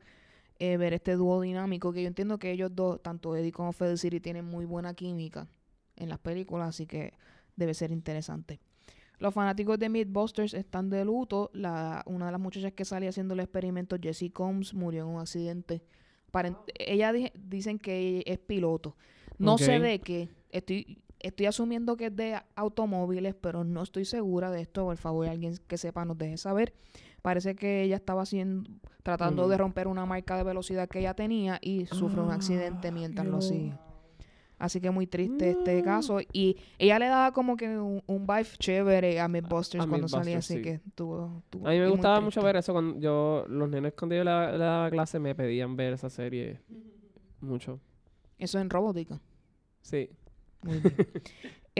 Eh, ver este dúo dinámico, que yo entiendo que ellos dos, tanto Eddie como Felicity, tienen muy buena química en las películas, así que debe ser interesante. Los fanáticos de Mythbusters están de luto. La, una de las muchachas que salía haciendo el experimento, Jessie Combs, murió en un accidente. Paren- ella di- dicen que es piloto. No sé Ok. de qué. Estoy, estoy asumiendo que es de automóviles, pero no estoy segura de esto. Por favor, alguien que sepa nos deje saber. Parece que ella estaba haciendo, tratando Mm. de romper una marca de velocidad que ella tenía y sufrió un accidente Ah, mientras lo no. hacía. Así que muy triste Mm. este caso. Y ella le daba como que un, un vibe chévere a Mythbusters A cuando salía, así sí. que tuvo, tuvo- A mí me gustaba mucho ver eso cuando yo, los nenes cuando yo le, le daba clase me pedían ver esa serie mucho. Eso en robótica. Sí. Muy bien. (laughs)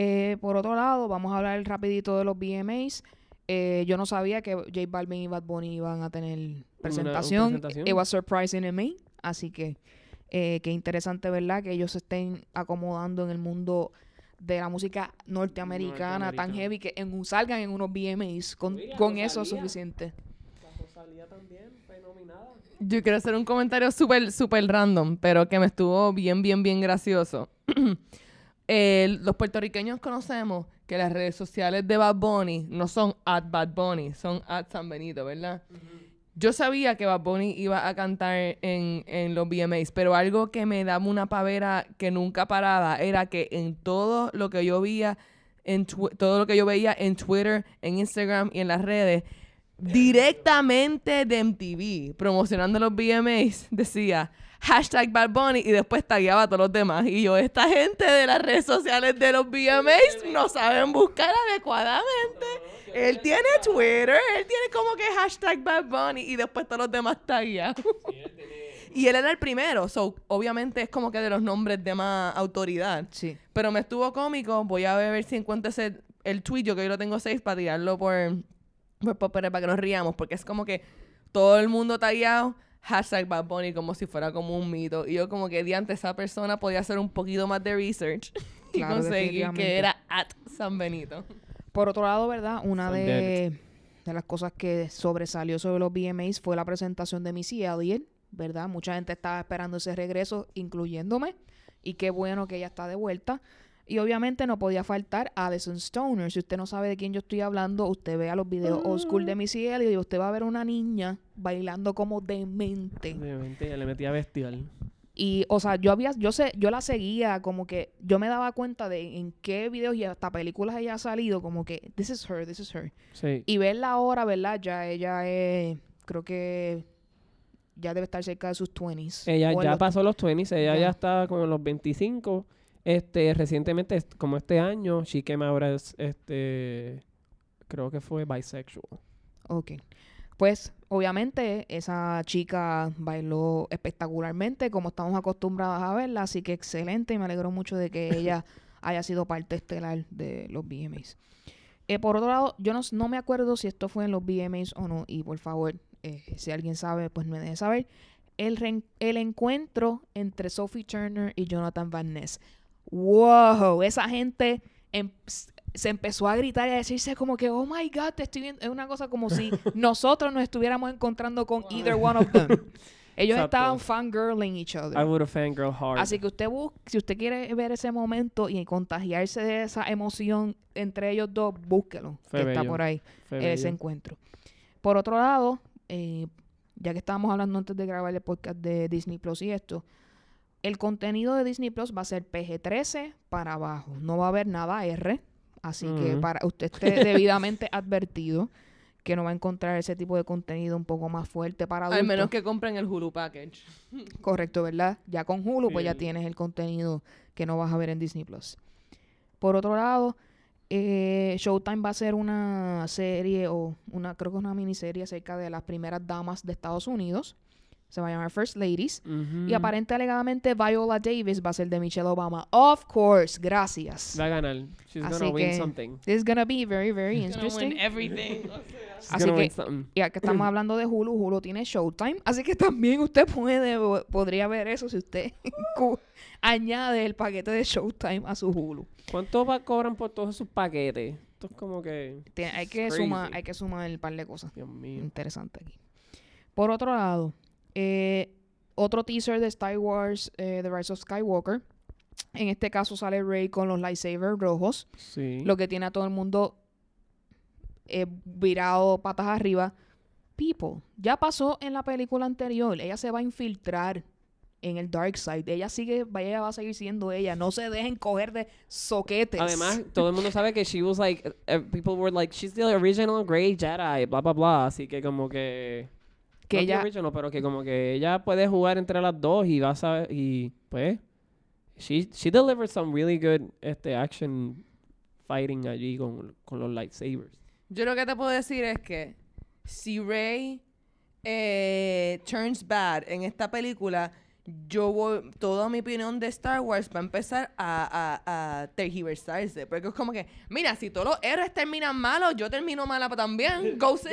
Eh, por otro lado, vamos a hablar rapidito de los VMAs. Eh, yo no sabía que J Balvin y Bad Bunny iban a tener presentación. presentación. It was surprising to me. Así que eh, qué interesante, ¿verdad? Que ellos se estén acomodando en el mundo de la música norteamericana, tan Norteamericana. heavy que en, salgan en unos VMAs. Con, Mira, con eso es suficiente. Rosalía también fue nominada. Yo quiero hacer un comentario súper, súper random, pero que me estuvo bien, bien, bien gracioso. (clears throat) Los puertorriqueños conocemos que las redes sociales de Bad Bunny no son at Bad Bunny, son at San Benito, ¿verdad? Yo sabía que Bad Bunny iba a cantar en, en los VMAs, pero algo que me daba una pavera que nunca paraba era que en todo lo que yo veía en todo lo que yo veía en Twitter, en Instagram y en las redes, directamente de MTV, promocionando los VMAs, (laughs) decía hashtag Bad Bunny y después tagueaba a todos los demás. Y yo, esta gente de las redes sociales de los VMAs no saben buscar adecuadamente. Él tiene Twitter, él tiene como que hashtag Bad Bunny y después todos los demás tagueados. (laughs) Y él era el primero, so obviamente es como que de los nombres de más autoridad. Sí. Pero me estuvo cómico. Voy a ver si encuentro ese, el tweet. Yo que yo lo tengo seis para tirarlo por, por Popper para que nos riamos. Porque es como que todo el mundo tagueado. Hashtag Bad Bunny como si fuera como un mito. Y yo como que diante esa persona podía hacer un poquito más de research. (laughs) y Claro, conseguir que era at San Benito. Por otro lado, ¿verdad? Una de, de las cosas que sobresalió sobre los VMAs fue la presentación de Missy Elliott, ¿verdad? Mucha gente estaba esperando ese regreso, incluyéndome. Y qué bueno que ella está de vuelta. Y obviamente no podía faltar Addison Stoner. Si usted no sabe de quién yo estoy hablando, usted vea los videos old school de Missy Elliott y usted va a ver una niña bailando como demente. Obviamente ella le metía bestial. Y, o sea, yo había, yo sé, yo la seguía, como que yo me daba cuenta de en qué videos y hasta películas ella ha salido, como que this is her, this is her. Sí. Y verla ahora, ¿verdad? Ya ella es, creo que ya debe estar cerca de sus 20s. Ella ya los- pasó los 20, ella Ya. ya está como en los 25. Este, recientemente, como este año, she came out as, este, creo que fue bisexual. Ok. Pues, obviamente, esa chica bailó espectacularmente, como estamos acostumbrados a verla, así que excelente, y me alegro mucho de que ella (laughs) haya sido parte estelar de los VMAs. Eh, por otro lado, yo no, no me acuerdo si esto fue en los VMAs o no, y por favor, eh, si alguien sabe, pues me deje saber. El, el encuentro entre Sophie Turner y Jonathan Van Ness. ¡Wow! Esa gente em- se empezó a gritar y a decirse como que, oh my God, te estoy viendo. Es una cosa como si (laughs) nosotros nos estuviéramos encontrando con either one of them. (laughs) Ellos Exacto. estaban fangirling each other. I would have fangirl hard. Así que usted bus si usted quiere ver ese momento y contagiarse de esa emoción entre ellos dos, búsquelo, Fue que está por ahí Fue ese bello. encuentro. Por otro lado, eh, ya que estábamos hablando antes de grabar el podcast de Disney Plus y esto, el contenido de Disney Plus va a ser PG-13 para abajo. No va a haber nada R, así que Ujú. para usted esté (laughs) debidamente advertido que no va a encontrar ese tipo de contenido un poco más fuerte para adultos. Al menos que compren el Hulu Package. Correcto, ¿verdad? Ya con Hulu, pues ya tienes el contenido que no vas a ver en Disney Plus. Por otro lado, eh, Showtime va a hacer una serie o una, creo que es una miniserie acerca de las primeras damas de Estados Unidos. Se va a llamar First Ladies. Y aparente alegadamente Viola Davis va a ser de Michelle Obama. Of course, gracias. Va a ganar. She's Así gonna win que- something. This is gonna be very, very Gonna win interesting. everything. She's Así gonna que-. Ya que estamos (clears throat) hablando de Hulu, Hulu tiene Showtime, así que también usted puede podría ver eso si usted (laughs) añade el paquete de Showtime a su Hulu. ¿Cuánto va- cobran por todos sus paquetes? Esto es como que... Tiene- hay, que sumar, hay que sumar el par de cosas. Dios mío. Interesante aquí. Por otro lado, eh, otro teaser de Star Wars, eh, The Rise of Skywalker. En este caso sale Rey con los lightsabers rojos, Sí. lo que tiene a todo el mundo eh, virado patas arriba. People, ya pasó en la película anterior. Ella se va a infiltrar en el dark side. Ella sigue, ella va a seguir siendo ella. No se dejen coger de soquetes. Además, (laughs) todo el mundo sabe que she was like, people were like, she's the original Grey Jedi, bla, bla, bla. Así que como que... que no ella, original, pero que como que ella puede jugar entre las dos y va a y pues, she, she delivered some really good este, action fighting allí con, con los lightsabers. Yo lo que te puedo decir es que si Rey eh, turns bad en esta película, yo voy, toda mi opinión de Star Wars va a empezar a, a, a tergiversarse. Porque es como que, mira, si todos los héroes terminan malos, yo termino mala también. (laughs) Go sit.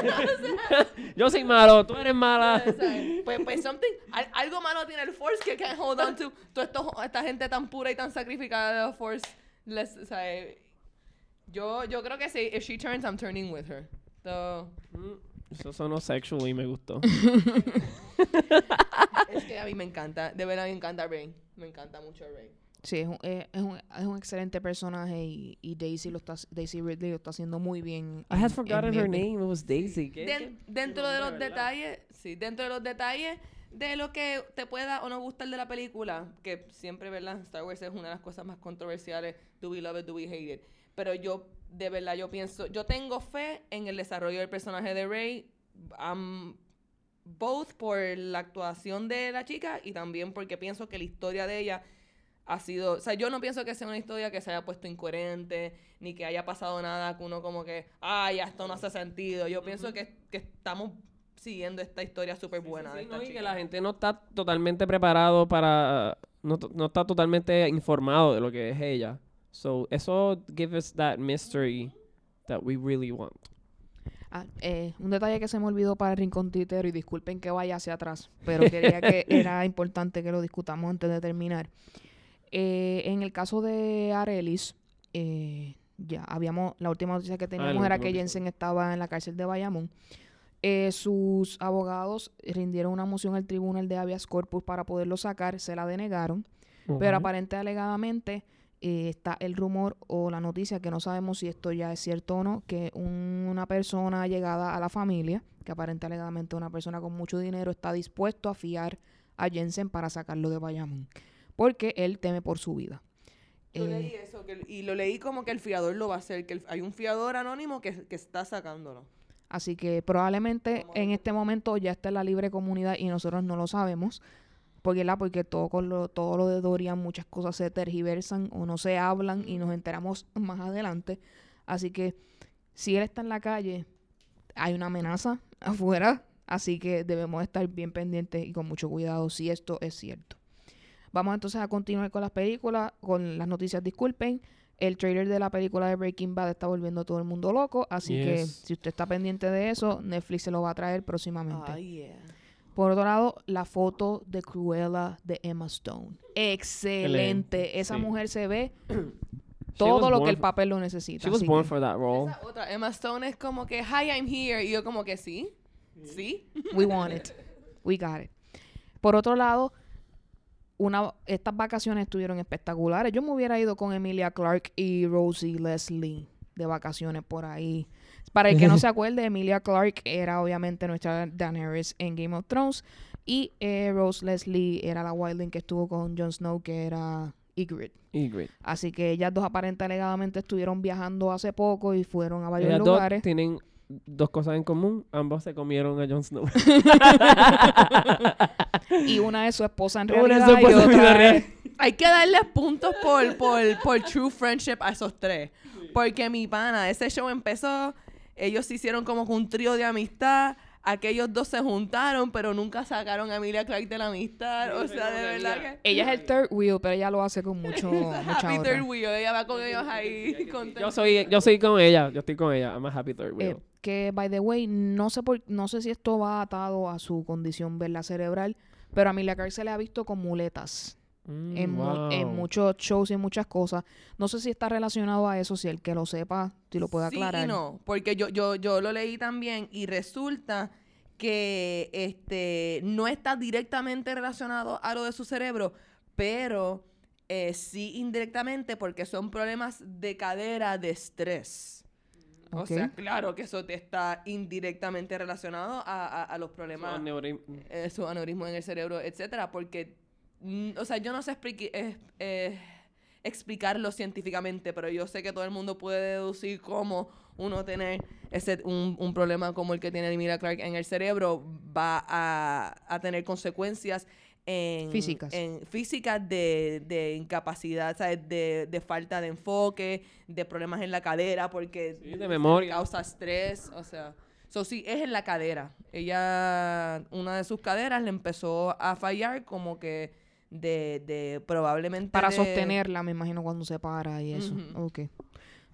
(laughs) Yo soy malo, tú eres mala. (laughs) Pues, pues something, al- algo malo tiene el Force que can't hold on to. Toda esto- esta gente tan pura y tan sacrificada de Force. les- o sea, yo, yo creo que sí, if she turns, I'm turning with her. So, Mm, Eso sonó sexual y me gustó. (laughs) es que a mí me encanta, de verdad me encanta Rey. Me encanta mucho Rey. Sí, es un, es, es un, es un excelente personaje y, y Daisy lo está Daisy Ridley lo está haciendo muy bien. I en- had en forgotten her name, it was Daisy. ¿Qué- Den- qué- dentro qué de los verdad? detalles, sí, dentro de los detalles de lo que te pueda o no gustar de la película, que siempre, ¿verdad? Star Wars es una de las cosas más controversiales, do we love it, do we hate it. Pero yo, de verdad, yo pienso, yo tengo fe en el desarrollo del personaje de Rey, um, both por la actuación de la chica y también porque pienso que la historia de ella ha sido, o sea, yo no pienso que sea una historia que se haya puesto incoherente, ni que haya pasado nada que uno como que, ay, ya esto no hace sentido. Yo pienso que, que estamos siguiendo esta historia súper buena Sí, de esta no, y que la gente no está totalmente preparado para... No, no está totalmente informado de lo que es ella. So, eso give us that mystery that we really want. Ah, eh, un detalle que se me olvidó para el rincón titero y disculpen que vaya hacia atrás, pero quería que (laughs) era importante que lo discutamos antes de terminar. Eh, en el caso de Arelis, eh, ya habíamos, la última noticia que teníamos era último que. Jensen estaba en la cárcel de Bayamón. Eh, sus abogados rindieron una moción al tribunal de habeas corpus para poderlo sacar, se la denegaron. Pero aparente alegadamente eh, está el rumor o la noticia, que no sabemos si esto ya es cierto o no, que un- una persona llegada a la familia, que aparente alegadamente una persona con mucho dinero, está dispuesto a fiar a Jensen para sacarlo de Bayamón. Porque él teme por su vida. Yo Eh, leí eso, que y lo leí como que el fiador lo va a hacer, que el- hay un fiador anónimo que, que está sacándolo. Así que probablemente en este momento ya está en la libre comunidad y nosotros no lo sabemos. Porque, la, porque todo, con lo, todo lo de Dorian, muchas cosas se tergiversan o no se hablan y nos enteramos más adelante. Así que si él está en la calle, hay una amenaza (laughs) afuera. Así que debemos estar bien pendientes y con mucho cuidado si esto es cierto. Vamos entonces a continuar con las películas, con las noticias, disculpen. El trailer de la película de Breaking Bad está volviendo a todo el mundo loco, así que si usted está pendiente de eso, Netflix se lo va a traer próximamente. Ay, yeah. Por otro lado, la foto de Cruella de Emma Stone. Excelente. Esa sí. mujer se ve todo was lo born que el for- papel lo necesita. She was born que- for that role. Esa otra, Emma Stone es como que, hi, I'm here. Y yo como que, sí, sí. (laughs) We want it. We got it. Por otro lado, una, estas vacaciones estuvieron espectaculares. Yo me hubiera ido con Emilia Clarke y Rosie Leslie de vacaciones por ahí. Para el que no (laughs) se acuerde, Emilia Clarke era obviamente nuestra Daenerys en Game of Thrones y eh, Rose Leslie era la Wildling que estuvo con Jon Snow, que era Ygritte. Ygritte. Así que ellas dos aparentemente alegadamente estuvieron viajando hace poco y fueron a varios Ellas dos lugares. tienen dos cosas en común. Ambos se comieron a Jon Snow. (laughs) y una es su esposa en Una realidad es su esposa y en vida otra real. es- Hay que darles puntos por, por, por true friendship a esos tres. Porque mi pana, ese show empezó, ellos se hicieron como que un trío de amistad. Aquellos dos se juntaron, pero nunca sacaron a Emilia Clark de la amistad. o sea, de verdad que. Ella es el third wheel, pero ella lo hace con mucho, (laughs) mucha Happy third wheel. Ella va con ellos ahí. Yo soy, yo soy con ella. Yo estoy con ella. I'm a happy third Eh, wheel. que, by the way, no sé por, no sé si esto va atado a su condición verla cerebral, pero a Emilia Clarke se le ha visto con muletas Mm, en, mu- en wow. muchos shows y en muchas cosas. No sé si está relacionado a eso, si el que lo sepa, si lo puede Sí aclarar. y no, porque yo, yo, yo lo leí también y resulta que este no está directamente relacionado a lo de su cerebro, pero eh, sí indirectamente porque son problemas de cadera de estrés. O Ok. sea, claro que eso te está indirectamente relacionado a, a- a los problemas Son neurim- eh, su aneurismo en el cerebro, etcétera, porque, mm, o sea, yo no sé expliqui- eh, eh, explicarlo científicamente, pero yo sé que todo el mundo puede deducir cómo uno tener ese, un, un problema como el que tiene Emilia Clark en el cerebro va a, a tener consecuencias en, Físicas. en físicas de, de incapacidad, ¿sabes? De, de falta de enfoque, de problemas en la cadera, porque Sí, de memoria. causa estrés, o sea. So, sí, es en la cadera. Ella, una de sus caderas le empezó a fallar como que de, de probablemente... Para de- sostenerla, me imagino, cuando se para y eso. Ujú. Ok.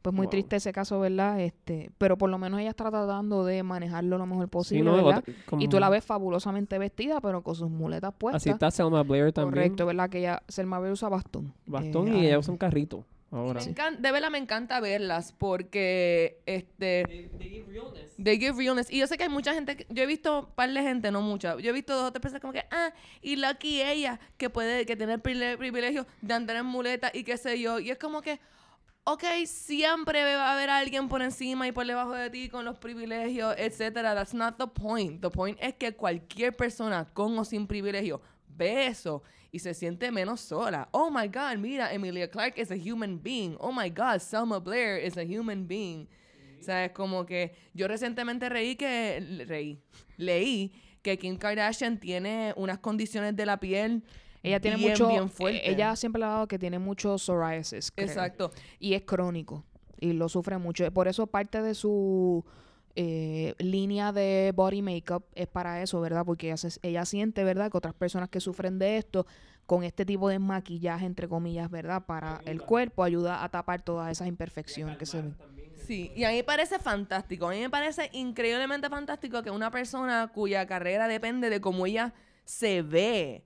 Pues muy Wow. triste ese caso, ¿verdad? Este, pero por lo menos ella está tratando de manejarlo lo mejor Sí, posible, no, ¿verdad? otra- como- Y tú la ves fabulosamente vestida, pero con sus muletas puestas. Así está Selma Blair también. Correcto, ¿verdad? Que ella, Selma Blair usa bastón. Bastón Eh, y ella ah, usa un carrito ahora. Me de verdad me encanta verlas porque este they give realness y yo sé que hay mucha gente yo he visto un par de gente no mucha yo he visto dos o tres personas como que ah y lucky ella que puede que tiene el privile- privilegio de andar en muleta y qué sé yo y es como que Ok, siempre va a haber alguien por encima y por debajo de ti con los privilegios, etcétera. That's not the point. The point es que cualquier persona con o sin privilegio ve eso y se siente menos sola. Oh my God, mira, Emilia Clarke is a human being. Oh my God, Selma Blair is a human being. O sea, es como que yo recientemente reí que, reí, leí que Kim Kardashian tiene unas condiciones de la piel Ella tiene bien, mucho. bien fuerte. ella siempre ha dado que tiene mucho psoriasis. creo. Exacto. Y es crónico. Y lo sufre mucho. Por eso parte de su eh, línea de body makeup es para eso, ¿verdad? Porque ella, se- ella siente, ¿verdad? Que otras personas que sufren de esto, con este tipo de maquillaje, entre comillas, ¿verdad? Para el cuerpo, ayuda a tapar todas esas imperfecciones que se ven. Sí, y a mí me parece fantástico. A mí me parece increíblemente fantástico que una persona cuya carrera depende de cómo ella se ve,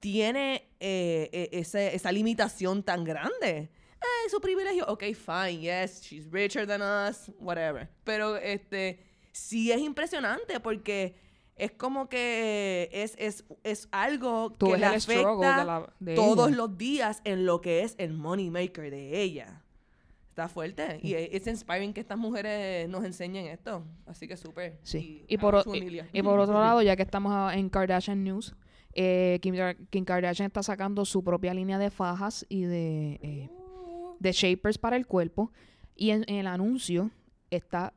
tiene eh, eh, ese- esa limitación tan grande. Ay, su privilegio. Ok, fine, yes, she's richer than us, whatever. Pero este, sí es impresionante porque es como que es, es, es algo Tú que le afecta de la- de todos ella. los días en lo que es el money maker de ella. Está fuerte. Y es es inspiring que estas mujeres nos enseñen esto. Así que súper. Sí. Y por, y- por otro (laughs) lado, ya que estamos en Kardashian News, eh, Kim, Kar- Kim Kardashian está sacando su propia línea de fajas y de, eh, de shapers para el cuerpo. Y en, en el anuncio está,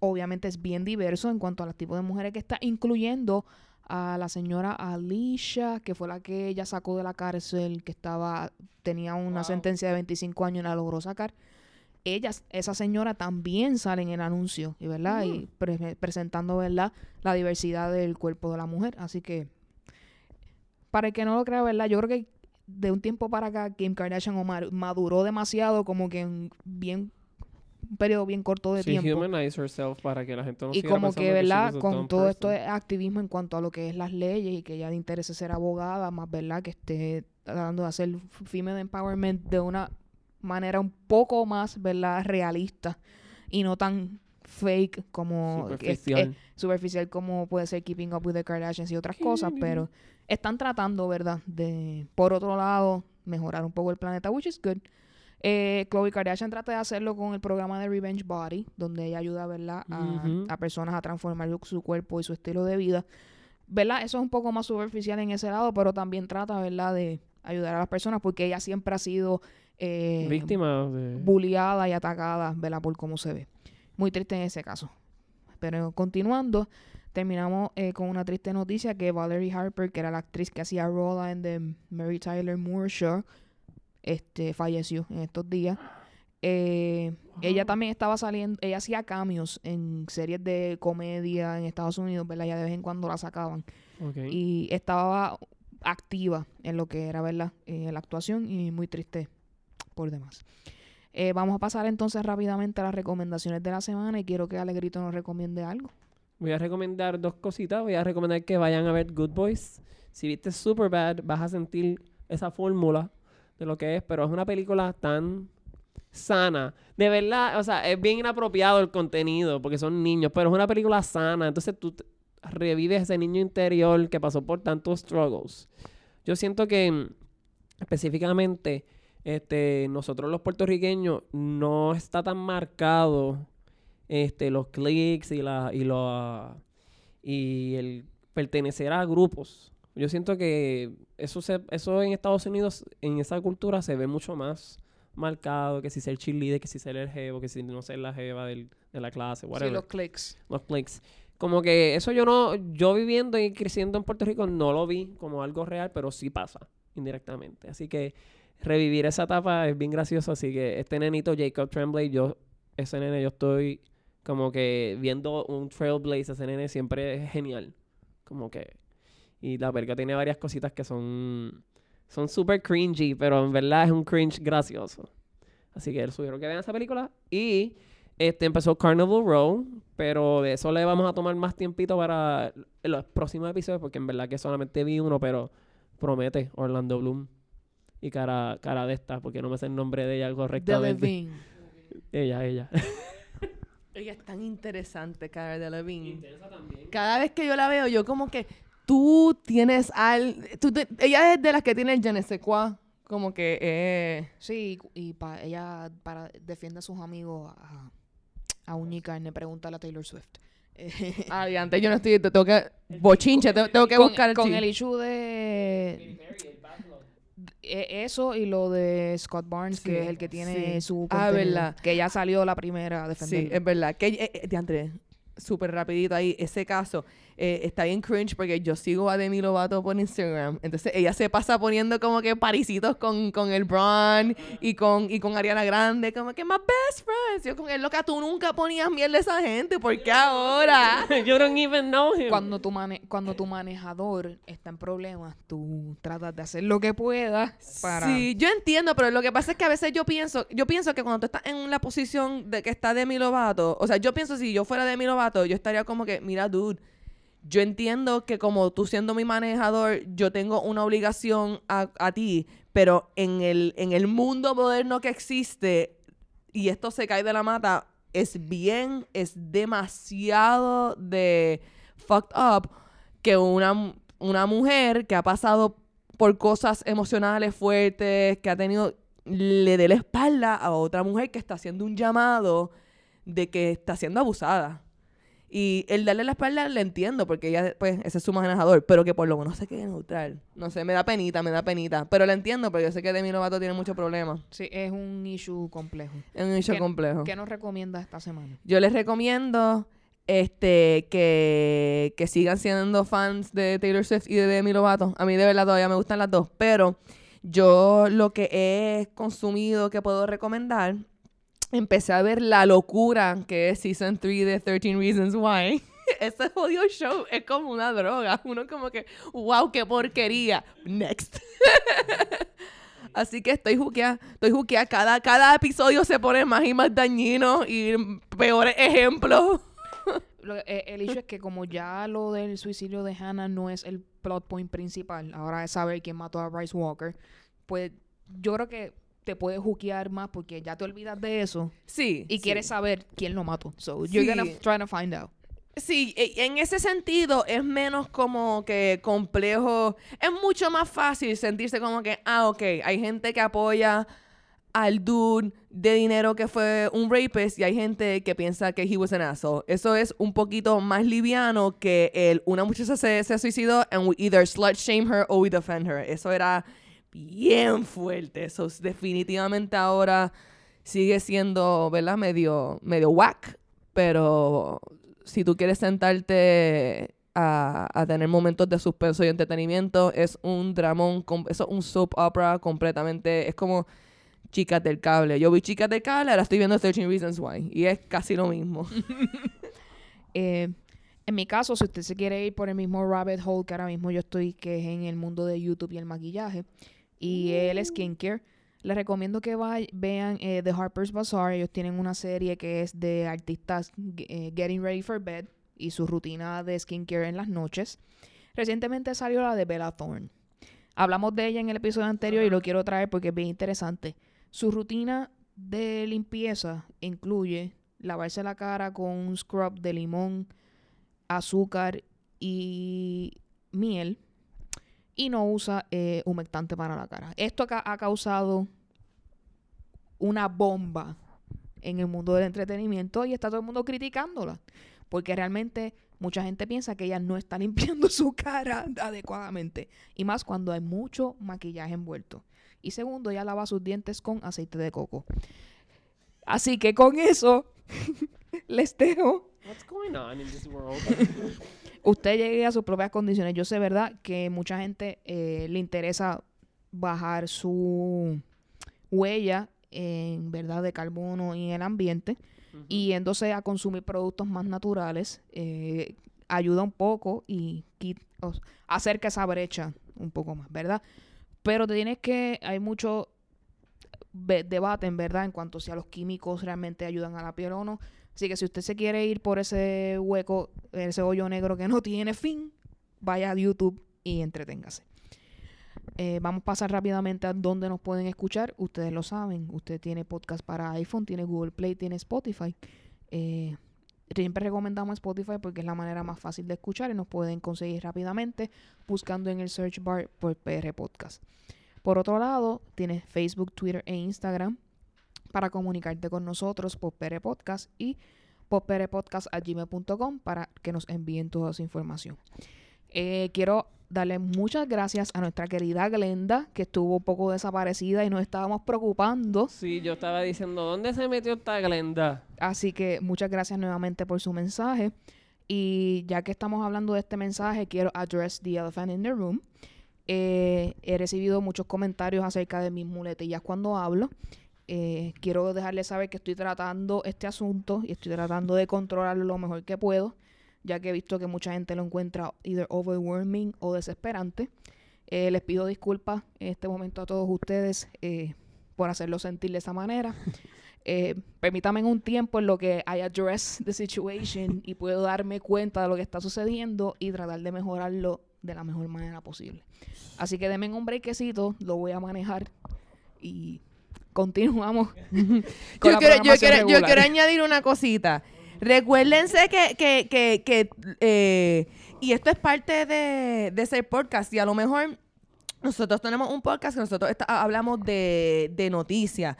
obviamente es bien diverso en cuanto a los tipos de mujeres que está, incluyendo a la señora Alicia, que fue la que ella sacó de la cárcel, que estaba tenía una Wow. sentencia de 25 años y la logró sacar. Ella, esa señora también sale en el anuncio, y ¿verdad? Y pre- presentando, ¿verdad? La diversidad del cuerpo de la mujer. Así que, para el que no lo crea, ¿verdad? Yo creo que de un tiempo para acá, Kim Kardashian o maduró demasiado, como que en bien un periodo bien corto de tiempo. humanize herself para que la gente no Y como que, ¿verdad? Con todo esto de activismo en cuanto a lo que es las leyes y que ella le interese ser abogada, más, ¿verdad? Que esté tratando de hacer female empowerment de una manera un poco más, ¿verdad? Realista y no tan fake como es- Superficial. es superficial como puede ser Keeping Up with the Kardashians y otras cosas, pero están tratando, ¿verdad? De, por otro lado, mejorar un poco el planeta, which is good. Eh, Khloe Kardashian trata de hacerlo con el programa de Revenge Body, donde ella ayuda, ¿verdad? A, a personas a transformar su- cuerpo y su estilo de vida. ¿Verdad? Eso es un poco más superficial en ese lado, pero también trata, ¿verdad? De ayudar a las personas porque ella siempre ha sido eh, Víctima de... bulliada y atacada, ¿verdad? Por cómo se ve. Muy triste en ese caso. Pero continuando, terminamos eh, con una triste noticia que Valerie Harper, que era la actriz que hacía Rolla en The Mary Tyler Moore Show, este, falleció en estos días. Eh, Ella también estaba saliendo, ella hacía cambios en series de comedia en Estados Unidos, ¿verdad? Ya de vez en cuando la sacaban Ok. y estaba activa en lo que era, ¿verdad? Eh, la actuación y muy triste por demás. Eh, vamos a pasar entonces rápidamente a las recomendaciones de la semana y quiero que Alegrito nos recomiende algo. Voy a recomendar dos cositas. Voy a recomendar que vayan a ver Good Boys. Si viste Superbad, vas a sentir esa fórmula de lo que es, pero es una película tan sana. De verdad, o sea, es bien inapropiado el contenido porque son niños, pero es una película sana. Entonces tú revives ese niño interior que pasó por tantos struggles. Yo siento que mm, específicamente este, nosotros los puertorriqueños no está tan marcado este, los clics y la y lo y el pertenecer a grupos. Yo siento que eso se, eso en Estados Unidos, en esa cultura, se ve mucho más marcado que si ser cheerleader, que si ser el jevo, que si no ser la jeva del- de la clase, Sí, whatever los clics. los clics. Como que eso yo no, yo viviendo y creciendo en Puerto Rico no lo vi como algo real, pero sí pasa indirectamente. Así que revivir esa etapa es bien gracioso. Así que este nenito, Jacob Tremblay, yo, ese nene, yo estoy como que viendo un trailblaze, ese nene siempre es genial. Como que, y la verga tiene varias cositas que son, son súper cringy, pero en verdad es un cringe gracioso. Así que les sugiero que vean esa película. Y este empezó Carnival Row, pero de eso le vamos a tomar más tiempito para los próximos episodios, porque en verdad que solamente vi uno, pero promete Orlando Bloom. Y cara, cara de esta, porque no me sé el nombre de ella correctamente. Delevingne. Ella, ella. Ella es tan interesante, Cara Delevingne. Cada vez que yo la veo, yo como que tú tienes al... Tú te- ella es de las que tiene el je ne sais quoi, Como que... Eh, Sí, y pa- ella para defiende a sus amigos a, a uña y carne, pregúntale a Taylor Swift. (laughs) Adiante, yo no estoy... Te tengo que... Bochinche, te- tengo que con, buscar el con el issue de e- eso y lo de Scott Barnes, Sí, que es el que tiene sí. su Ah, verdad. que ya salió la primera a Sí, es verdad. Que, eh, eh, diantre, súper rapidito ahí, ese caso eh, está bien cringe porque yo sigo a Demi Lovato por Instagram. Entonces ella se pasa poniendo como que parisitos con, con el Bron y con, y con Ariana Grande, como que my best friends. Yo con él, loca, tú nunca ponías miel de esa gente, ¿por qué ahora? (laughs) you don't even know him. Cuando tu, mane cuando tu manejador está en problemas, tú tratas de hacer lo que puedas para... Sí, yo entiendo, pero lo que pasa es que a veces yo pienso, yo pienso que cuando tú estás en la posición de que está Demi Lovato, o sea, yo pienso si yo fuera Demi Lovato, yo estaría como que, mira, dude, yo entiendo que como tú siendo mi manejador, yo tengo una obligación a, ti, pero en el, en el mundo moderno que existe, y esto se cae de la mata, es bien, es demasiado de fucked up que una, una mujer que ha pasado por cosas emocionales fuertes, que ha tenido, le dé la espalda a otra mujer que está haciendo un llamado de que está siendo abusada. Y el darle la espalda le entiendo, porque ella, pues, ese es su manejador, pero que por lo menos se quede neutral. No sé, me da penita, me da penita. Pero le entiendo, porque yo sé que Demi Lovato tiene muchos problemas. Sí, es un issue complejo. Es un ¿Qué- complejo. ¿Qué nos recomienda esta semana? Yo les recomiendo este que, que sigan siendo fans de Taylor Swift y de Demi Lovato. A mí de verdad todavía me gustan las dos, pero yo lo que he consumido que puedo recomendar, empecé a ver la locura que es Season 3 de 13 Reasons Why. (laughs) Ese jodido show es como una droga. Uno como que, wow, qué porquería. Next. (laughs) Así que estoy juqueada, estoy juqueada. Cada, cada episodio se pone más y más dañino y peores ejemplos. (laughs) Lo- eh, el issue es que como ya lo del suicidio de Hannah no es el plot point principal, ahora es saber quién mató a Bryce Walker, pues yo creo que te puedes juquear más porque ya te olvidas de eso Sí. y sí. quieres saber quién lo mató. So you're Sí. gonna try to find out. Sí, e- en ese sentido es menos como que complejo. Es mucho más fácil sentirse como que, ah, ok, hay gente que apoya al dude de dinero que fue un rapist y hay gente que piensa que he was an asshole. Eso es un poquito más liviano que el una muchacha se, se suicidó and we either slut shame her or we defend her. Eso era bien fuerte. Eso es definitivamente ahora sigue siendo, ¿verdad? Medio, medio whack. Pero si tú quieres sentarte a, a tener momentos de suspenso y entretenimiento, es un dramón, eso es un soap opera completamente, es como Chicas del Cable. Yo vi Chicas del Cable, ahora estoy viendo 13 Reasons Why. Y es casi lo mismo. (laughs) Eh, en mi caso, si usted se quiere ir por el mismo rabbit hole que ahora mismo yo estoy, que es en el mundo de YouTube y el maquillaje, y el skincare, les recomiendo que vay- vean eh, The Harper's Bazaar. Ellos tienen una serie que es de artistas eh, getting ready for bed y su rutina de skincare en las noches. Recientemente salió la de Bella Thorne. Hablamos de ella en el episodio anterior y lo quiero traer porque es bien interesante. Su rutina de limpieza incluye lavarse la cara con un scrub de limón, azúcar y miel y no usa eh, humectante para la cara. Esto acá ha causado una bomba en el mundo del entretenimiento y está todo el mundo criticándola. Porque realmente mucha gente piensa que ella no está (laughs) limpiando su cara adecuadamente. Y más cuando hay mucho maquillaje envuelto. Y segundo, ella lava sus dientes con aceite de coco. Así que con eso (laughs) les dejo. What's going on in this world? (laughs) Usted llegue a sus propias condiciones. Yo sé, ¿verdad? Que mucha gente eh, le interesa bajar su huella en verdad de carbono y en el ambiente y yéndose a consumir productos más naturales eh, ayuda un poco y o acerca esa brecha un poco más, ¿verdad? Pero te tienes que, hay mucho ve- debate en verdad en cuanto si a los químicos realmente ayudan a la piel o no. Así que si usted se quiere ir por ese hueco, ese hoyo negro que no tiene fin, vaya a YouTube y entreténgase. Eh, vamos a pasar rápidamente a dónde nos pueden escuchar. Ustedes lo saben. Usted tiene podcast para iPhone, tiene Google Play, tiene Spotify. Eh, siempre recomendamos Spotify porque es la manera más fácil de escuchar y nos pueden conseguir rápidamente buscando en el search bar por PR Podcast. Por otro lado, tienes Facebook, Twitter e Instagram para comunicarte con nosotros por PR Podcast y prpodcast.gmail.com para que nos envíen toda su información. Eh, quiero darle muchas gracias a nuestra querida Glenda, que estuvo un poco desaparecida y nos estábamos preocupando. Sí, yo estaba diciendo, ¿dónde se metió esta Glenda? Así que muchas gracias nuevamente por su mensaje. Y ya que estamos hablando de este mensaje, quiero address the elephant in the room. Eh, he recibido muchos comentarios acerca de mis muletillas cuando hablo. Eh, quiero dejarles saber que estoy tratando este asunto y estoy tratando de controlarlo lo mejor que puedo, ya que he visto que mucha gente lo encuentra either overwhelming o desesperante. Eh, les pido disculpas en este momento a todos ustedes eh, por hacerlo sentir de esa manera. (laughs) Permítame en un tiempo en lo que I address the situation y puedo darme cuenta de lo que está sucediendo y tratar de mejorarlo de la mejor manera posible. Así que denme un brequecito, lo voy a manejar y continuamos. (laughs) con Yo la quiero, yo, quiero, yo regular. quiero añadir una cosita. Recuérdense que, que, que, que eh, y esto es parte de, de ese podcast, y a lo mejor nosotros tenemos un podcast que nosotros está- hablamos de, de noticias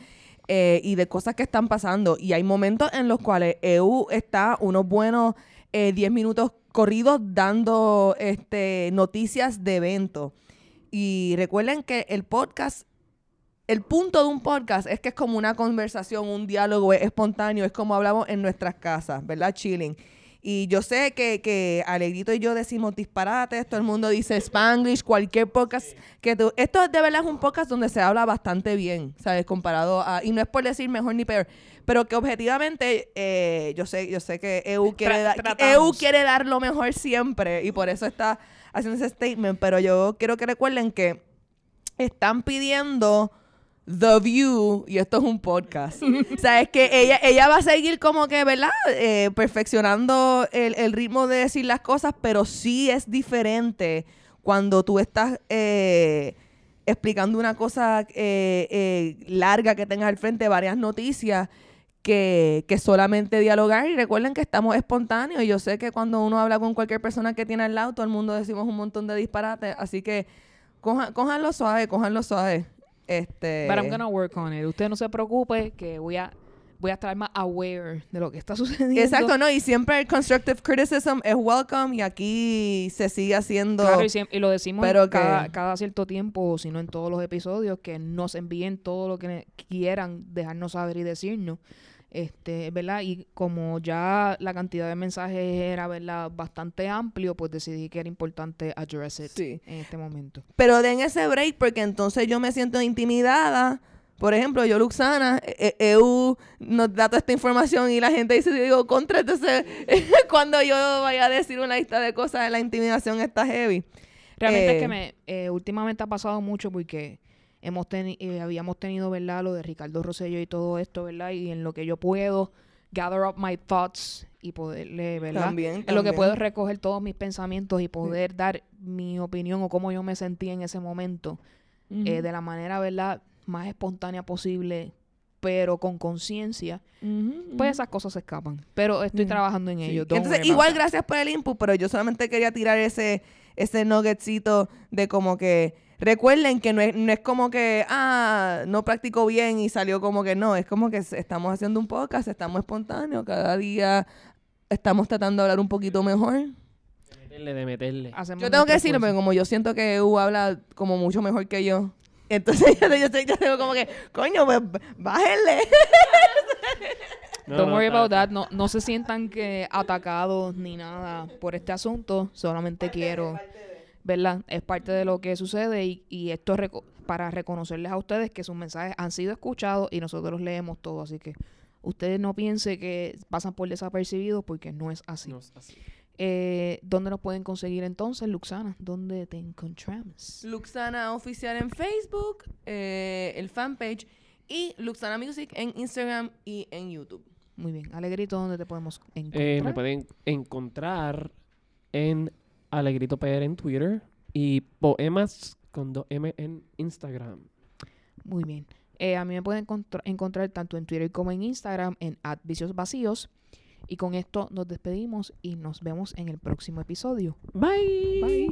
eh, y de cosas que están pasando, y hay momentos en los cuales EU está unos buenos eh, 10 minutos corridos dando este, noticias de eventos. Y recuerden que el podcast el punto de un podcast es que es como una conversación, un diálogo es espontáneo, es como hablamos en nuestras casas, ¿verdad? Chilling. Y yo sé que, que Alegrito y yo decimos disparates, todo el mundo dice Spanglish, cualquier podcast que tú... Esto de verdad es un podcast donde se habla bastante bien, ¿sabes? Comparado a... Y no es por decir mejor ni peor, pero que objetivamente eh, yo sé yo sé que EU quiere, tratamos. EU quiere dar lo mejor siempre y por eso está haciendo ese statement, pero yo quiero que recuerden que están pidiendo The View, y esto es un podcast. o sea, es que ella, ella va a seguir como que, ¿verdad? Eh, perfeccionando el, el ritmo de decir las cosas, pero sí es diferente cuando tú estás eh, explicando una cosa eh, eh, larga que tengas al frente, varias noticias, que, que solamente dialogar. Y recuerden que estamos espontáneos. Y yo sé que cuando uno habla con cualquier persona que tiene al lado, todo el mundo decimos un montón de disparates. Así que cojan, cójanlo suave, cójanlo suave. Este, But I'm gonna work on it. Usted no se preocupe que voy a voy a estar más aware de lo que está (laughs) sucediendo. Exacto, ¿no? Y siempre el constructive criticism es welcome y aquí se sigue haciendo... Claro, y, lo decimos pero cada, que- cada cierto tiempo, si no en todos los episodios, que nos envíen todo lo que quieran dejarnos saber y decirnos. Este, ¿verdad? Y como ya la cantidad de mensajes era, ¿verdad? Bastante amplio, pues decidí que era importante address it Sí. en este momento. Pero den ese break porque entonces yo me siento intimidada. Por ejemplo, yo, Luxana, eh, eh, EU nos da toda esta información y la gente dice, digo, contra, entonces (laughs) cuando yo vaya a decir una lista de cosas, la intimidación está heavy. Realmente es Eh, que me, eh, últimamente ha pasado mucho porque hemos teni- eh, habíamos tenido, ¿verdad? Lo de Ricardo Rosello y todo esto, ¿verdad? Y en lo que yo puedo gather up my thoughts y poderle, ¿verdad? También, En lo que puedo recoger todos mis pensamientos y poder dar mi opinión o cómo yo me sentí en ese momento eh, de la manera, ¿verdad? Más espontánea posible, pero con conciencia. Pues esas cosas se escapan. Pero estoy Mm. trabajando en Sí. ello. Entonces, igual gracias por el input, pero yo solamente quería tirar ese, ese nuggetcito de como que recuerden que no es, no es como que, ah, no practico bien y salió como que no, es como que estamos haciendo un podcast, estamos espontáneos, cada día estamos tratando de hablar un poquito mejor. De meterle, de meterle. Hacemos Yo tengo que decirlo, porque como yo siento que U habla como mucho mejor que yo, entonces (laughs) yo, yo, yo tengo como que, coño, pues bájenle. (laughs) No, Don't worry about that. No, no se sientan que atacados ni nada por este asunto. Solamente quiero, ¿verdad? Es parte de lo que sucede y, y esto es reco- para reconocerles a ustedes que sus mensajes han sido escuchados y nosotros los leemos todo. Así que ustedes no piensen que pasan por desapercibidos porque no es así. No es así. Eh, ¿Dónde nos pueden conseguir entonces, Luxana? ¿Dónde te encontramos? Luxana Oficial en Facebook, eh, el fanpage, y Luxana Music en Instagram y en YouTube. Muy bien. Alegrito, ¿dónde te podemos encontrar? Eh, me pueden encontrar en Alegrito PR en Twitter y Poemas con 2M en Instagram. Muy bien. Eh, a mí me pueden encontr- encontrar tanto en Twitter como en Instagram en Vicios Vacíos. Y con esto nos despedimos y nos vemos en el próximo episodio. Bye. Bye.